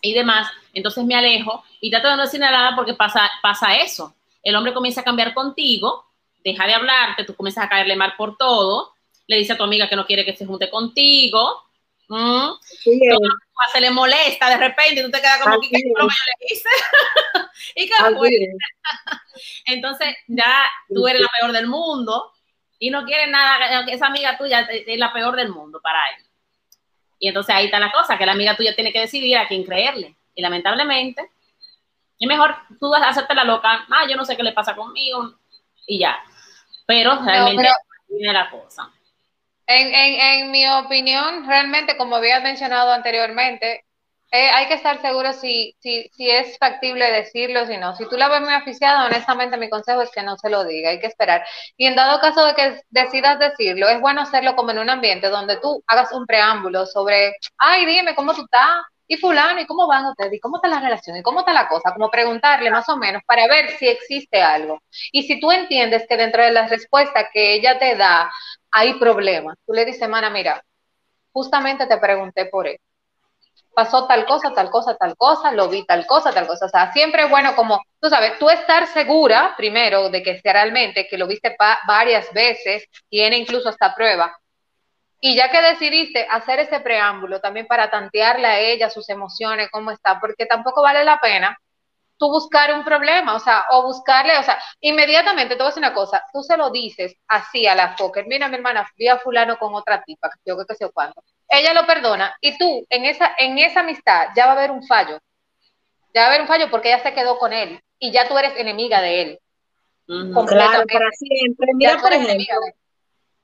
y demás, entonces me alejo y trato de no decir nada porque pasa, pasa eso el hombre comienza a cambiar contigo, deja de hablarte, tú comienzas a caerle mal por todo, le dice a tu amiga que no quiere que se junte contigo, se le molesta de repente y tú te quedas como, que ¿qué yo le hice? ¿Y qué fue? Entonces ya tú eres la peor del mundo y no quiere nada, esa amiga tuya es la peor del mundo para él. Y entonces ahí está la cosa, que la amiga tuya tiene que decidir a quién creerle. Y lamentablemente, y mejor tú hacerte la loca, ah, yo no sé qué le pasa conmigo y ya. Pero realmente no, la cosa.
En, en, en, mi opinión, realmente, como había mencionado anteriormente, eh, hay que estar seguro si, si, si es factible decirlo, si no. Si tú la ves muy aficiada, honestamente mi consejo es que no se lo diga, hay que esperar. Y en dado caso de que decidas decirlo, es bueno hacerlo como en un ambiente donde tú hagas un preámbulo sobre, ay, dime cómo tú estás, y fulano, ¿y cómo van ustedes? ¿Y cómo está la relación? ¿Y cómo está la cosa? Como preguntarle más o menos para ver si existe algo. Y si tú entiendes que dentro de las respuestas que ella te da hay problemas, tú le dices, mana, mira, justamente te pregunté por eso. Pasó tal cosa, tal cosa, tal cosa, lo vi tal cosa, tal cosa. O sea, siempre es bueno como, tú sabes, tú estar segura primero de que realmente, que lo viste varias veces, tiene incluso hasta prueba, y ya que decidiste hacer ese preámbulo también para tantearle a ella sus emociones, cómo está, porque tampoco vale la pena tú buscar un problema, o sea, o buscarle, o sea, inmediatamente, te voy a decir una cosa, tú se lo dices así a la Fokker, mira mi hermana, vi a fulano con otra tipa, yo que sé cuánto, ella lo perdona, y tú, en esa, en esa amistad, ya va a haber un fallo, ya va a haber un fallo porque ella se quedó con él, y ya tú eres enemiga de él.
Claro, para siempre. Mira, por ejemplo,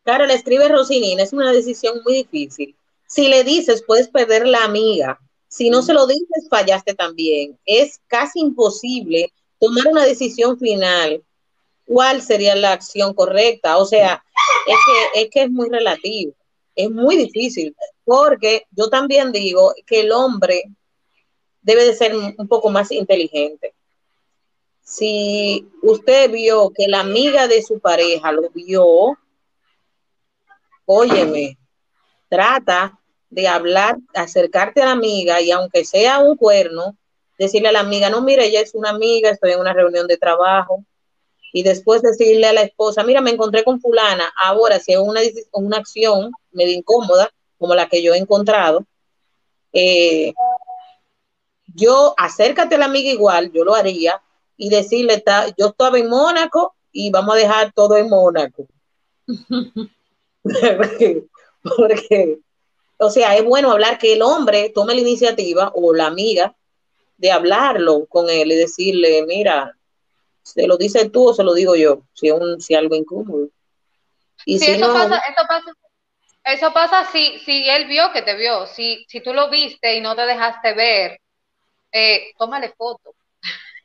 Claro, le escribe Rosinina, es una decisión muy difícil. Si le dices, puedes perder la amiga. Si no se lo dices, fallaste también. Es casi imposible tomar una decisión final. ¿Cuál sería la acción correcta? O sea, es que es, que es muy relativo. Es muy difícil, porque yo también digo que el hombre debe de ser un poco más inteligente. Si usted vio que la amiga de su pareja lo vio, óyeme, trata de hablar, acercarte a la amiga y aunque sea un cuerno, decirle a la amiga, no, mire, ella es una amiga, estoy en una reunión de trabajo. Y después decirle a la esposa, mira, me encontré con fulana, ahora si es una, una acción medio incómoda, como la que yo he encontrado, eh, yo acércate a la amiga igual, yo lo haría, y decirle, yo estaba en Mónaco y vamos a dejar todo en Mónaco. porque, o sea, es bueno hablar que el hombre tome la iniciativa o la amiga de hablarlo con él y decirle, mira, se lo dices tú o se lo digo yo, si es un, si algo incómodo.
Y si eso, pasa, eso pasa, eso pasa si, si él vio que te vio, si, si tú lo viste y no te dejaste ver, eh, tómale foto.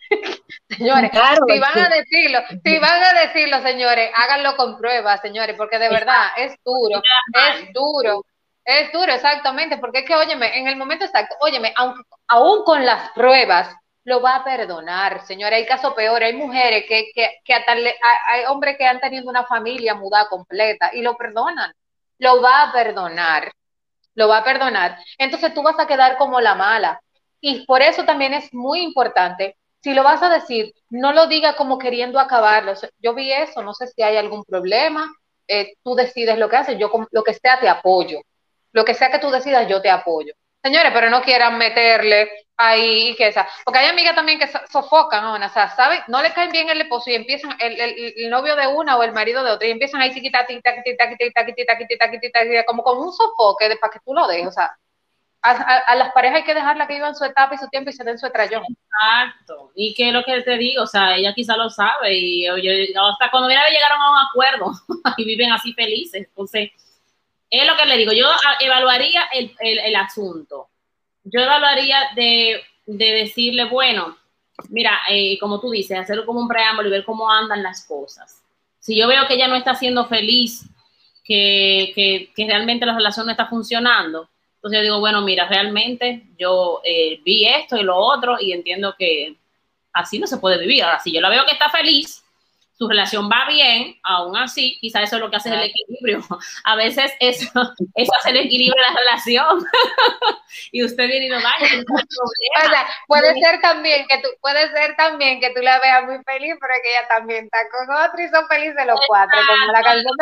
Señores, si van a decirlo, si van a decirlo, señores, háganlo con pruebas, señores, porque de verdad es duro, es duro, es duro, exactamente, porque es que, óyeme, en el momento exacto, óyeme, aunque, aún con las pruebas, lo va a perdonar, señores, hay casos peores, hay mujeres que, que, que hay hombres que han tenido una familia mudada completa y lo perdonan, lo va a perdonar, lo va a perdonar, entonces tú vas a quedar como la mala, y por eso también es muy importante si lo vas a decir, no lo diga como queriendo acabarlo. Yo vi eso, no sé si hay algún problema, eh, tú decides lo que haces, yo lo que sea te apoyo. Lo que sea que tú decidas, yo te apoyo. Señores, pero no quieran meterle ahí que esa, porque hay amigas también que sofocan o sea, ¿saben? No le caen bien el esposo y empiezan el, el, novio de una o el marido de otra y empiezan ahí como con un sofoque para que tú lo dejes, o sea, a, las parejas hay que dejarla que vivan su etapa y su tiempo y se den su estrellón.
Exacto. Y que es lo que te digo, o sea, ella quizá lo sabe y hasta cuando mira llegaron a un acuerdo y viven así felices. Entonces, es lo que le digo, yo evaluaría el, el, asunto. Yo evaluaría de, de decirle, bueno, mira, eh, como tú dices, hacerlo como un preámbulo y ver cómo andan las cosas. Si yo veo que ella no está siendo feliz, que, que realmente la relación no está funcionando, entonces yo digo, bueno, mira, realmente yo eh, vi esto y lo otro y entiendo que así no se puede vivir. Ahora, si yo la veo que está feliz, su relación va bien, aún así, quizás eso es lo que hace el equilibrio. A veces eso, eso hace el equilibrio de la relación. y usted viene y no vaya,
O sea, puede ser también que tú, puede ser también que tú la veas muy feliz, pero que ella también está con otro y son felices los cuatro, como la canción.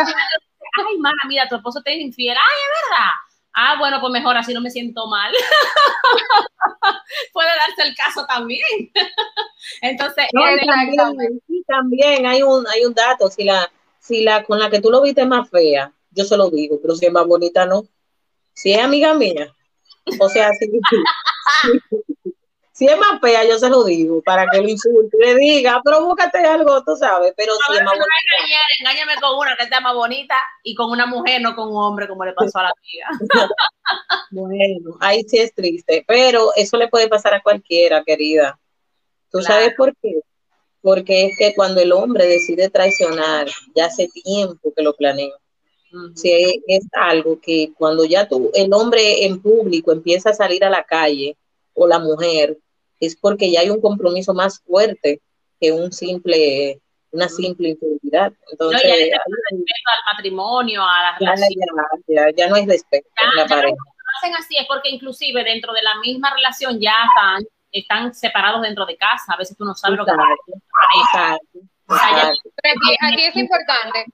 Ay, mana, mira, tu esposo te es infiel. Ay, es verdad Ah, bueno, pues mejor así no me siento mal. Puede darse el caso también. Entonces,
también, también, hay un hay un dato, si la si la con la que tú lo viste más fea, yo se lo digo, pero si es más bonita no. Si es amiga mía, o sea, si, si es más fea, yo se lo digo, para que lo insulte le diga, pero búscate algo, tú sabes, pero si es más bonita.
engáñame con una que sea más bonita y con una mujer, no con un hombre, como le pasó a la amiga.
bueno, ahí sí es triste, pero eso le puede pasar a cualquiera, querida. ¿Tú sabes por qué? Porque es que cuando el hombre decide traicionar, ya hace tiempo que lo planea. Si es algo que cuando ya tú, el hombre en público empieza a salir a la calle o la mujer, es porque ya hay un compromiso más fuerte que un simple una simple infidelidad. Entonces,
no, ya respeto al matrimonio, a
la relación. Ya, no hay respeto
la pareja. Lo hacen así es porque inclusive dentro de la misma relación ya están, están separados dentro de casa. A veces tú no sabes lo que
pasa. Aquí, aquí es importante.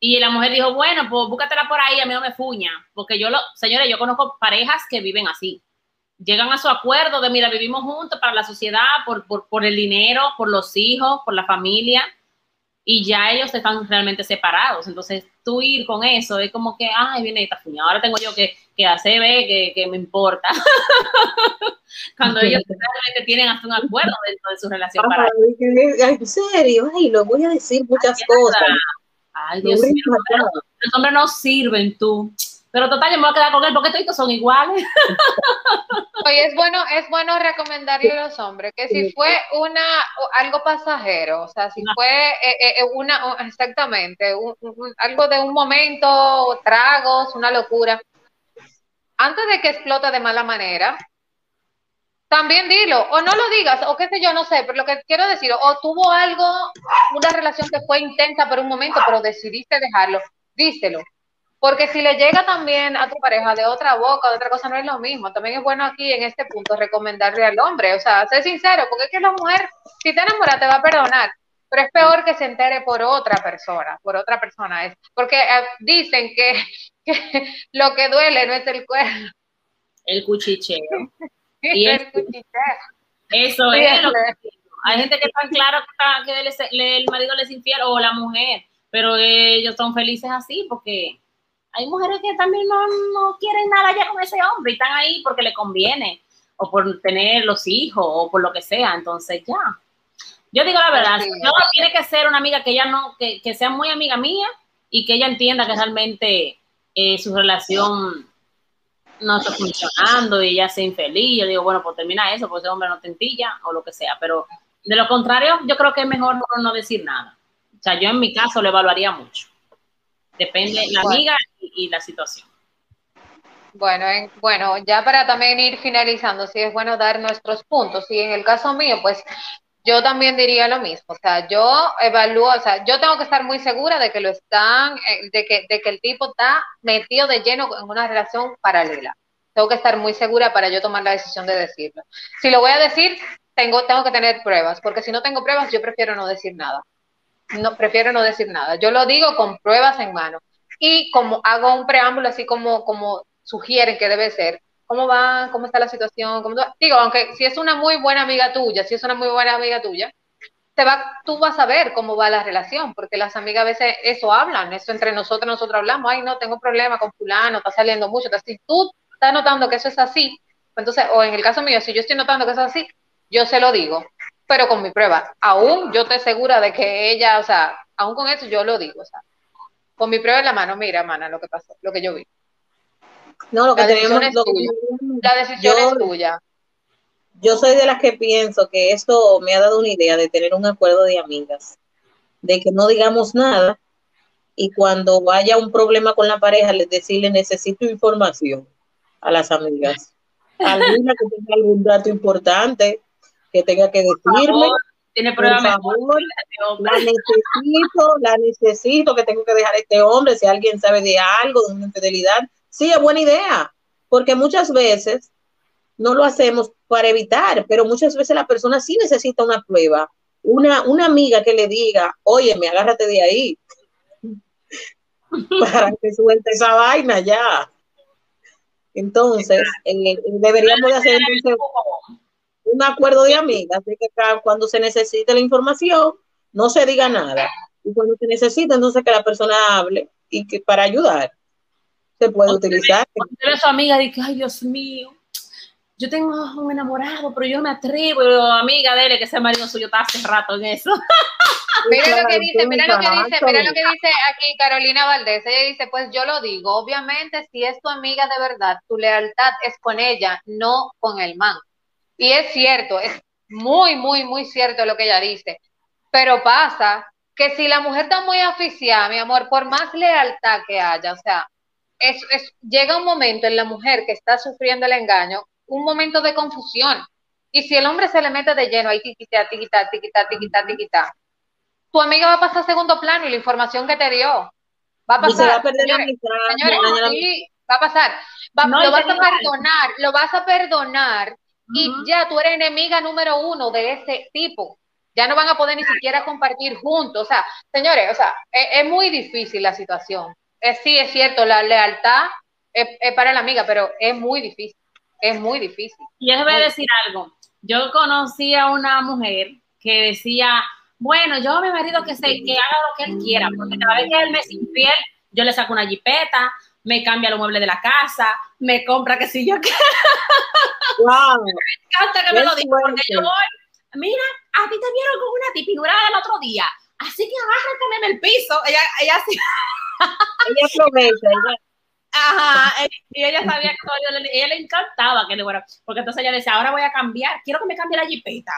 Y la mujer dijo, bueno, pues búscatela por ahí, a mí no me fuña. Porque yo, lo, señores, yo conozco parejas que viven así llegan a su acuerdo de, mira, vivimos juntos para la sociedad, por, por, por, el dinero, por los hijos, por la familia, y ya ellos están realmente separados. Entonces, tú ir con eso es como que, ay, viene esta fuña, ahora tengo yo que, que hacer, ve, que, que me importa. Cuando ellos realmente tienen hasta un acuerdo dentro de su relación. para
en serio, ay, lo voy a decir muchas cosas.
Ay, Dios mío, los hombres no sirven tú. Pero total, yo me voy a quedar con él porque todos son iguales.
Oye, es bueno, es bueno recomendarle a los hombres que si fue una algo pasajero, o sea, si fue eh, eh, eh, una exactamente algo de un momento, tragos, una locura, antes de que explote de mala manera, también dilo, o no lo digas, o qué sé yo, no sé, pero lo que quiero decir, o tuvo algo, una relación que fue intensa por un momento, pero decidiste dejarlo, díselo porque si le llega también a tu pareja de otra boca, de otra cosa, no es lo mismo. También es bueno aquí en este punto recomendarle al hombre, o sea, ser sincero, porque es que la mujer, si te enamora, te va a perdonar, pero es peor que se entere por otra persona, por otra persona. Es, porque eh, dicen que, lo que duele no es el cuerno.
El cuchicheo. y el cuchicheo. Eso es lo que Hay gente que está claro que, el marido les infiel o la mujer, pero ellos son felices así porque hay mujeres que también no, quieren nada ya con ese hombre y están ahí porque le conviene, o por tener los hijos, o por lo que sea. Entonces, ya. Yo digo la verdad, tiene que ser una amiga que ella no, que, sea muy amiga mía y que ella entienda que realmente eh, su relación no está funcionando y ella sea infeliz. Yo digo, bueno, pues termina eso, pues ese hombre no tentilla o lo que sea, pero De lo contrario, yo creo que es mejor no decir nada. O sea, yo en mi caso lo evaluaría mucho. Depende de la amiga y, la situación.
Bueno, bueno, ya para también ir finalizando, sí es bueno dar nuestros puntos. Y en el caso mío, pues yo también diría lo mismo. O sea, yo evalúo, o sea, yo tengo que estar muy segura de que lo están, eh, de que, de que el tipo está metido de lleno en una relación paralela. Tengo que estar muy segura para yo tomar la decisión de decirlo. Si lo voy a decir, tengo, tengo que tener pruebas, porque si no tengo pruebas, yo prefiero no decir nada. No, prefiero no decir nada. Yo lo digo con pruebas en mano. Y como hago un preámbulo así como, como sugieren que debe ser, ¿Cómo va? ¿Cómo está la situación? ¿Cómo Digo, aunque si es una muy buena amiga tuya, si es una muy buena amiga tuya, te va, tú vas a ver cómo va la relación, porque las amigas a veces eso hablan, eso entre nosotros, nosotros hablamos, ay, no, tengo problema con fulano, está saliendo mucho, si tú estás notando que eso es así, entonces, o en el caso mío, si yo estoy notando que eso es así, yo se lo digo, pero con mi prueba, aún yo te segura de que ella, o sea, aún con eso yo lo digo, o sea, con mi prueba en la mano, mira, mana, lo que pasó, lo que yo vi.
No, lo que tenemos,
la decisión es tuya.
Yo soy de las que pienso que esto me ha dado una idea de tener un acuerdo de amigas, de que no digamos nada y cuando haya un problema con la pareja, les decirle necesito información a las amigas. Alguna que tenga algún dato importante que tenga que decirme.
Tiene pruebas
por favor, la necesito, la necesito que tengo que dejar a este hombre, si alguien sabe de algo, de una infidelidad, Sí, es buena idea, porque muchas veces no lo hacemos para evitar, pero muchas veces la persona sí necesita una prueba, una, una amiga que le diga, oye, me agárrate de ahí, para que suelte esa vaina ya. Entonces, eh, deberíamos de hacer un acuerdo de amigas, de que cuando se necesite la información, no se diga nada. Y cuando se necesita, entonces que la persona hable y que para ayudar se puede utilizar.
Cuando su amiga dice, ay Dios mío, yo tengo un enamorado, pero yo no me atrevo, amiga, dele que ese marido suyo está hace rato en eso.
mira lo que dice, mira lo que dice, mira lo que dice aquí Carolina Valdés. Ella dice, pues yo lo digo, obviamente si es tu amiga de verdad, tu lealtad es con ella, no con el man. Y es cierto, es muy, muy, muy cierto lo que ella dice. Pero pasa que si la mujer está muy aficiada, mi amor, por más lealtad que haya, o sea, es, es, llega un momento en la mujer que está sufriendo el engaño, un momento de confusión. Y si el hombre se le mete de lleno, ahí tiquita, tiquita, tiquita, tiquita, tiquita, tu amiga va a pasar a segundo plano y la información que te dio va a pasar.
Va a perder señores,
sí, va a pasar. lo vas a perdonar, lo vas a perdonar y ya tú eres enemiga número uno de ese tipo. Ya no van a poder ni siquiera compartir juntos. O sea, señores, o sea, es muy difícil la situación sí, es cierto, la lealtad es, para la amiga, pero es muy difícil, es muy difícil.
Y yo voy a decir algo, yo conocí a una mujer que decía, bueno, yo a mi marido que, se, que haga lo que él quiera, porque cada vez que él me es infiel, yo le saco una jipeta, me cambia los muebles de la casa, me compra que si yo quiero.
Wow.
me encanta que me lo diga, porque yo voy, mira, a ti te vieron con una tipinura del otro día, así que agárrate en el piso. Ella, ella así.
ella aprovecha, ella.
Ajá, eh, y ella sabía que ella le encantaba que le fuera, porque entonces ella decía, ahora voy a cambiar, quiero que me cambie la jipeta.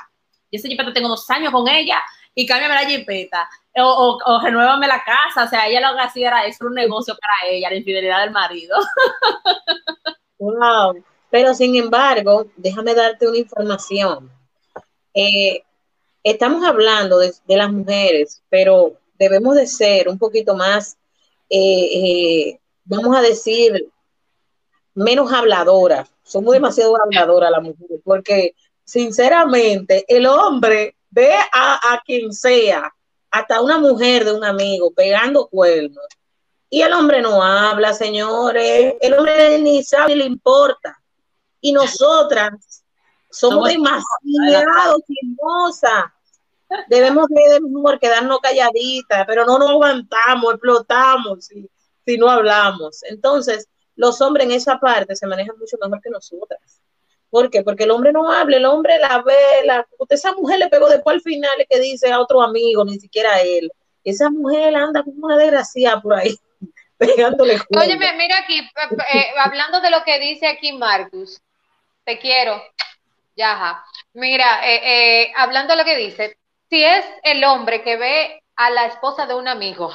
Y esa jipeta tengo dos años con ella y cámbiame la jipeta. O, o, o renuévame la casa, o sea, ella lo que hacía era eso, un negocio para ella, la infidelidad del marido.
Wow, pero sin embargo, déjame darte una información. Eh, estamos hablando de, las mujeres, pero debemos de ser un poquito más, eh, eh, vamos a decir, menos habladoras. Somos demasiado habladoras las mujeres, porque sinceramente el hombre ve a, a quien sea, hasta una mujer de un amigo pegando cuernos, y el hombre no habla, señores, el hombre ni sabe ni le importa. Y nosotras somos demasiado hermosas Debemos de mejor quedarnos calladitas, pero no nos aguantamos, explotamos si, si no hablamos. Entonces, los hombres en esa parte se manejan mucho mejor que nosotras. ¿Por qué? Porque el hombre no habla, el hombre la ve, la, esa mujer le pegó después al final que dice a otro amigo, ni siquiera a él. Esa mujer anda como una desgracia por ahí, pegándole.
Oye, mira aquí, eh, hablando de lo que dice aquí Marcus, te quiero, Ya, Mira, eh, eh, hablando de lo que dice, si es el hombre que ve a la esposa de un amigo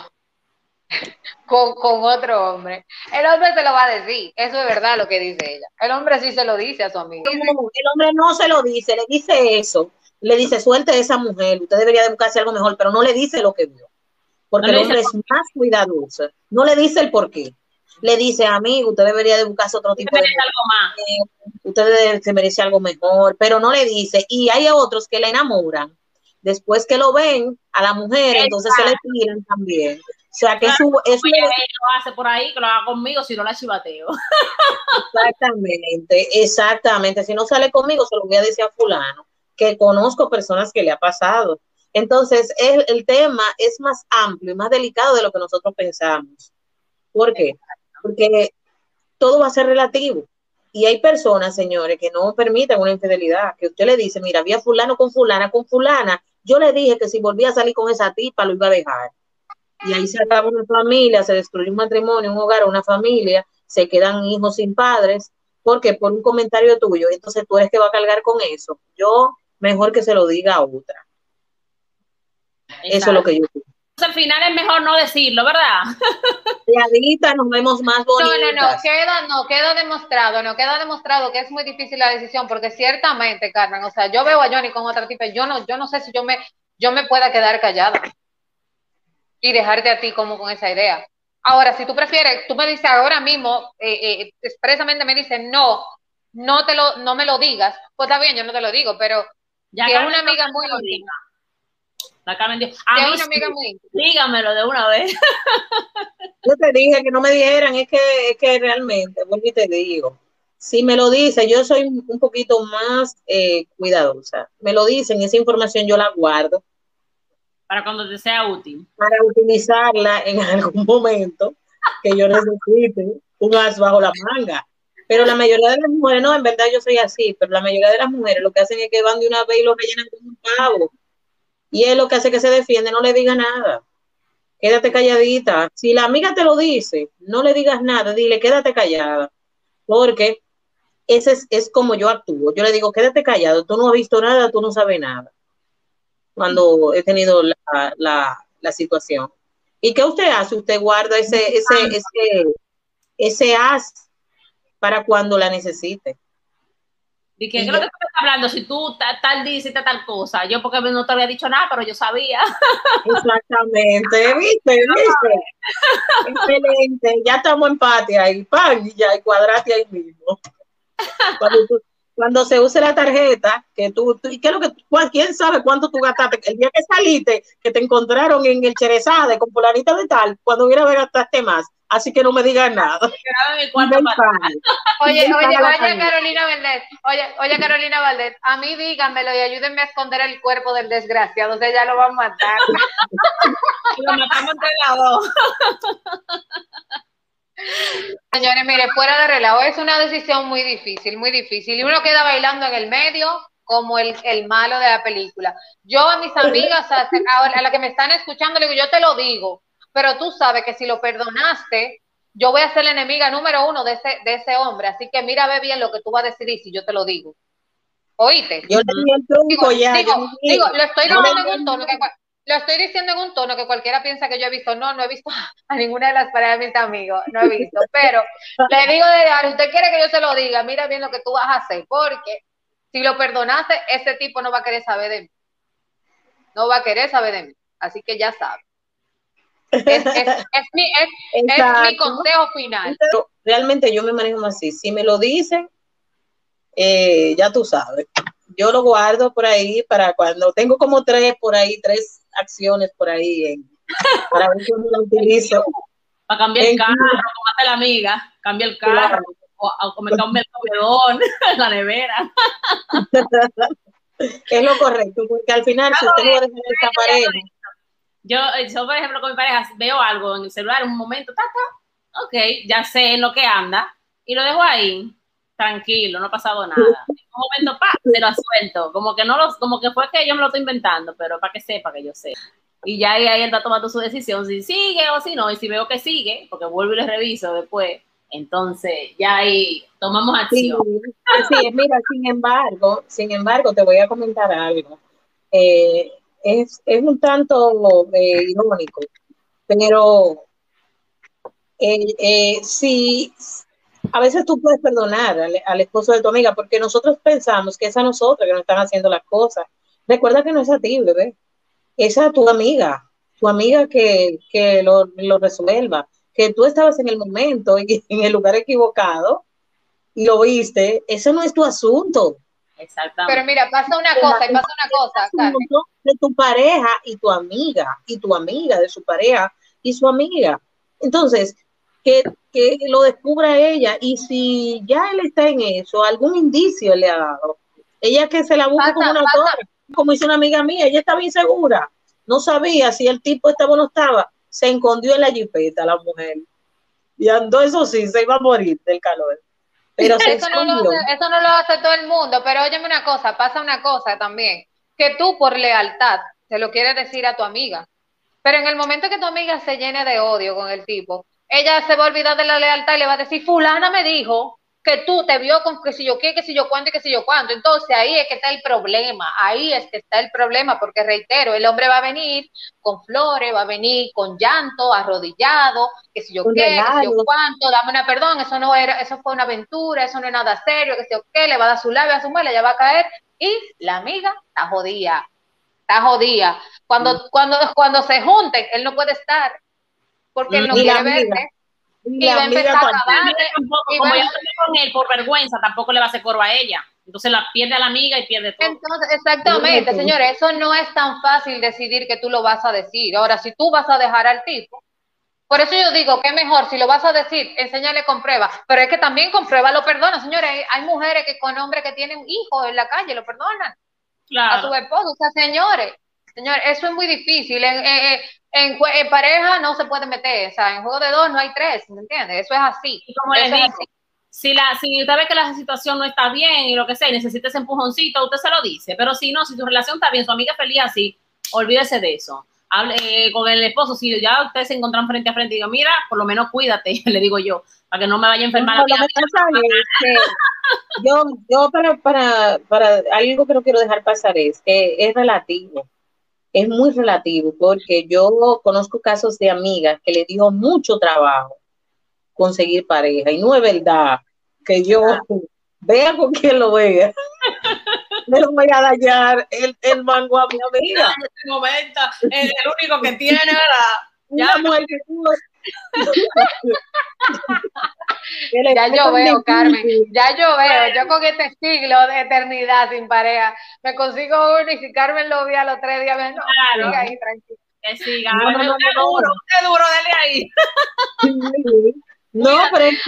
con, otro hombre, el hombre se lo va a decir. Eso es verdad lo que dice ella. El hombre sí se lo dice a su amigo.
el hombre no se lo dice, le dice eso. Le dice, suelte a esa mujer, usted debería de buscarse algo mejor, pero no le dice lo que vio. Porque el hombre es más cuidadoso. No le dice el por qué le dice, amigo, usted debería de buscarse otro tipo de... Algo más. Usted se merece algo mejor, pero no le dice. Y hay otros que le enamoran. Después que lo ven a la mujer, entonces se le tiran también. O sea que eso,
eso lo hace por ahí, que lo haga conmigo, si no la chivateo.
Exactamente, exactamente. Si no sale conmigo, se lo voy a decir a fulano, que conozco personas que le ha pasado. Entonces, el, el tema es más amplio y más delicado de lo que nosotros pensamos. ¿Por qué? Porque todo va a ser relativo. Y hay personas, señores, que no permiten una infidelidad, que usted le dice, mira, había fulano con fulana, con fulana, yo le dije que si volvía a salir con esa tipa lo iba a dejar. Y ahí se acaba una familia, se destruye un matrimonio, un hogar, una familia, se quedan hijos sin padres, porque por un comentario tuyo, entonces tú eres que va a cargar con eso. Yo mejor que se lo diga a otra. Eso es lo que yo pienso
al final es mejor no decirlo, ¿verdad?
Adita, nos vemos más bonitas.
No, no, no, queda, no, queda demostrado, no queda demostrado que es muy difícil la decisión, porque ciertamente, Carmen, o sea, yo veo a Johnny con otra tipa, yo no, yo no sé si yo me, yo me pueda quedar callada y dejarte a ti como con esa idea. Ahora, si tú prefieres, tú me dices ahora mismo, eh, eh, expresamente me dices, no, no te lo, no me lo digas, pues está bien, yo no te lo digo, pero ya que es una amiga muy íntima
la Carmen dijo, a mí dígamelo de una vez.
Yo te dije que no me dijeran, es que, es que realmente, vuelvo y te digo, si me lo dice, yo soy un poquito más eh, cuidadosa. Me lo dicen, esa información yo la guardo.
Para cuando te sea útil.
Para utilizarla en algún momento que yo necesite un as bajo la manga. Pero la mayoría de las mujeres, no, en verdad yo soy así, pero la mayoría de las mujeres lo que hacen es que van de una vez y lo rellenan con un pavo y es lo que hace que se defiende, no le diga nada. Quédate calladita. Si la amiga te lo dice, no le digas nada, dile, quédate callada. Porque ese es, es como yo actúo. Yo le digo, quédate callado, tú no has visto nada, tú no sabes nada. Cuando he tenido la, la, la situación. ¿Y qué usted hace? Usted guarda ese, ese, ese, ese as para cuando la necesite.
¿Y qué, es lo que tú estás hablando? Si tú tal, dices tal cosa. Yo porque no te había dicho nada, pero yo sabía.
Exactamente, viste, viste. Excelente, ya estamos en patria y pan, y ya, y cuadrate ahí mismo. Cuando tú, cuando se use la tarjeta, que tú, ¿y qué es lo que, quién sabe cuánto tú gastaste? El día que saliste, que te encontraron en el Cherezade con polarita de tal, cuando hubiera gastaste más. Así que no me digas nada.
oye, oye, oye, Carolina Valdés, oye, oye, Carolina Valdés, a mí díganmelo y ayúdenme a esconder el cuerpo del desgraciado, o sea, ya lo van a matar.
lo matamos entre las dos.
Señores, mire, fuera de relajo, es una decisión muy difícil, muy difícil. Y uno queda bailando en el medio como el, malo de la película. Yo a mis amigas, a, a la que me están escuchando, le digo, yo te lo digo, pero tú sabes que si lo perdonaste, yo voy a ser la enemiga número uno de ese, de ese hombre. Así que mira, ve bien lo que tú vas a decidir si yo te lo digo. ¿Oíste?
Yo le el
digo, ya. Digo, digo, lo estoy diciendo en un tono que lo estoy diciendo en un tono que cualquiera piensa que yo he visto. No, no he visto a ninguna de las parejas de mis amigos, no he visto. Pero le digo de usted quiere que yo se lo diga, mira bien lo que tú vas a hacer, porque si lo perdonaste, ese tipo no va a querer saber de mí. No va a querer saber de mí. Así que ya sabe. Es, mi, consejo final.
Realmente yo me manejo así. Si me lo dicen, eh, ya tú sabes. Yo lo guardo por ahí para cuando tengo como tres por ahí, tres acciones por ahí para ver cómo lo utilizo.
Para cambiar el carro, como hace la amiga, cambia el carro, o, o comer un melodón en la nevera.
es lo correcto, porque al final, si usted no deja esta pared.
Yo, yo, por ejemplo, con mi pareja veo algo en el celular, un momento, ta, ta, ok, ya sé en lo que anda, y lo dejo ahí, tranquilo, no ha pasado nada. En un momento, pa, se lo suelto, como que no lo, como que fue que yo me lo estoy inventando, pero para que sepa que yo sé. Y ya ahí, ahí él está tomando su decisión, si sigue o si no, y si veo que sigue, porque vuelvo y le reviso después, Entonces, ya ahí tomamos acción.
Sí, mira, sin embargo, sin embargo, te voy a comentar algo. Eh, es, un tanto eh, irónico, pero eh, sí, a veces tú puedes perdonar al, esposo de tu amiga, porque nosotros pensamos que es a nosotros que nos están haciendo las cosas. Recuerda que no es a ti, bebé. Es a tu amiga, tu amiga que, lo, lo, resuelva. Que tú estabas en el momento y en el lugar equivocado y lo viste, eso no es tu asunto.
Exactamente. Pero mira, pasa una cosa, y pasa una cosa,
De tu pareja y tu amiga, y tu amiga de su pareja y su amiga. Entonces, que, que lo descubra ella, y si ya él está en eso, algún indicio le ha dado, ella que se la busque como una autora, como dice una amiga mía, ella estaba insegura, no sabía si el tipo estaba o no estaba, se escondió en la jipeta la mujer, y andó, eso sí, se iba a morir del calor. Pero
eso, no lo hace, eso no lo hace todo el mundo, pero óyeme una cosa, pasa una cosa también, que tú por lealtad se lo quieres decir a tu amiga, pero en el momento que tu amiga se llene de odio con el tipo, ella se va a olvidar de la lealtad y le va a decir, fulana me dijo que tú te vio con que si yo qué, que si yo cuánto y que si yo cuánto. Entonces ahí es que está el problema, ahí es que está el problema, porque reitero, el hombre va a venir con flores, va a venir con llanto, arrodillado, que si yo qué, que si yo cuánto, dame una perdón, eso no era, eso fue una aventura, eso no es nada serio, que si yo qué, le va a dar su labio a su muela, ella va a caer y la amiga está jodida, está jodida. Cuando, cuando, cuando se junten, él no puede estar, porque él no quiere verte
y va a empezar a como ya con él por vergüenza, tampoco le va a hacer coro a ella. Entonces la pierde a la amiga y pierde todo.
Entonces, exactamente, señores, eso no es tan fácil decidir que tú lo vas a decir. Ahora, si tú vas a dejar al tipo, por eso yo digo que mejor, si lo vas a decir, enséñale con prueba. Pero es que también con prueba lo perdona, señores. Hay, mujeres que con hombres que tienen hijos en la calle lo perdonan. A su esposo. O sea, señores, señores, eso es muy difícil. En, pareja no se puede meter, o sea, en juego de dos no hay tres, ¿me entiendes? Eso es así.
como les digo, si, la, si usted ve que la situación no está bien y lo que sea, y necesita ese empujoncito, usted se lo dice. Pero si no, si su relación está bien, su amiga es feliz así, olvídese de eso. Hable eh, con el esposo, si ya ustedes se encuentran frente a frente y digo, mira, por lo menos cuídate, le digo yo, para que no me vaya a enfermar la vida.
yo, yo para, para, para algo que no quiero dejar pasar es que es relativo es muy relativo porque yo conozco casos de amigas que le dio mucho trabajo conseguir pareja y no es verdad que yo vea con quien lo vea. Me lo voy a dañar el, el mango a mi amiga.
En este momento el único que tiene. Ya, mujer que
ya yo veo, Carmen, ya yo veo, yo con este siglo de eternidad sin pareja, me consigo uno y si Carmen lo vi a los tres días, no, claro. ahí, tranquilo.
Que siga, no, no, no, duro, qué duro, dale ahí.
No, pero es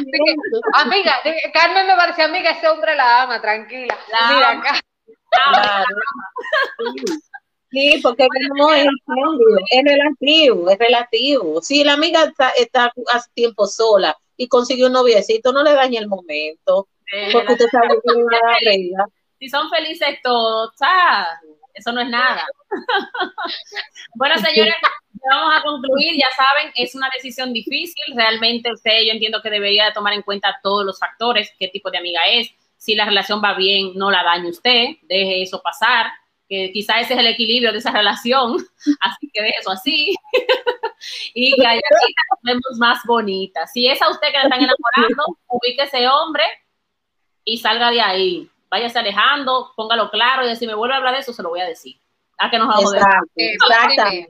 amiga, Carmen me parecía amiga, ese hombre la ama, tranquila. La Mira acá. Claro.
Sí, porque no es, es relativo, es relativo. Si la amiga está, está hace tiempo sola y consiguió un noviecito, no le dañe el momento. porque usted sabe que
una Si son felices todos, eso no es nada. bueno, señores, vamos a concluir. Ya saben, es una decisión difícil. Realmente usted, yo entiendo que debería tomar en cuenta todos los factores, qué tipo de amiga es. Si la relación va bien, no la dañe usted, deje eso pasar que quizá ese es el equilibrio de esa relación, así que de eso así, y que haya vemos más bonitas. Si es a usted que le están enamorando, ubique ese hombre y salga de ahí. Váyase alejando, póngalo claro y si me vuelve a hablar de eso, se lo voy a decir. A que nos vamos Exactamente.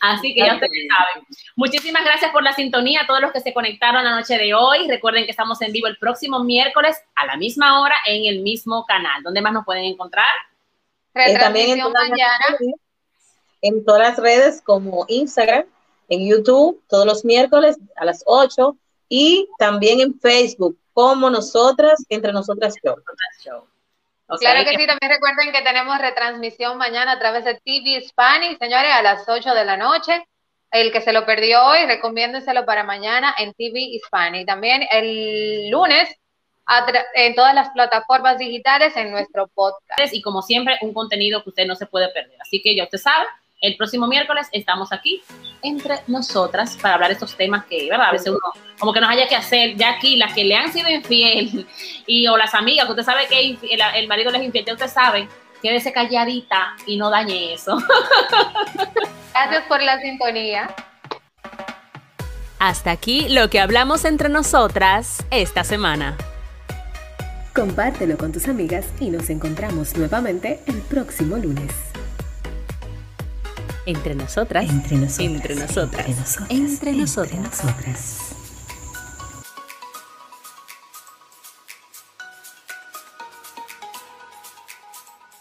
Así que ya ustedes saben. Muchísimas gracias por la sintonía a todos los que se conectaron la noche de hoy. Recuerden que estamos en vivo el próximo miércoles a la misma hora en el mismo canal. ¿Dónde más nos pueden encontrar?
Eh, también en todas, redes, en todas las redes como Instagram, en YouTube, todos los miércoles a las 8 y también en Facebook como nosotras, entre nosotras show.
claro que, sí, también recuerden que tenemos retransmisión mañana a través de TV Spanish, señores, a las 8 de la noche. El que se lo perdió hoy, recomiéndenselo para mañana en TV Hispanic. También el lunes en todas las plataformas digitales en nuestro podcast.
Y como siempre, un contenido que usted no se puede perder. Así que ya usted sabe, El próximo miércoles estamos aquí entre nosotras para hablar de estos temas que, ¿verdad? A veces uno como que nos haya que hacer, ya aquí las que le han sido infiel y o las amigas, que usted sabe que el, marido les es infiel, usted sabe, quédese calladita y no dañe eso.
Gracias por la sintonía.
Hasta aquí lo que hablamos entre nosotras esta semana. Compártelo con tus amigas y nos encontramos nuevamente el próximo lunes. Entre nosotras. Entre nosotras. Entre nosotras. Entre nosotras. Entre nosotras.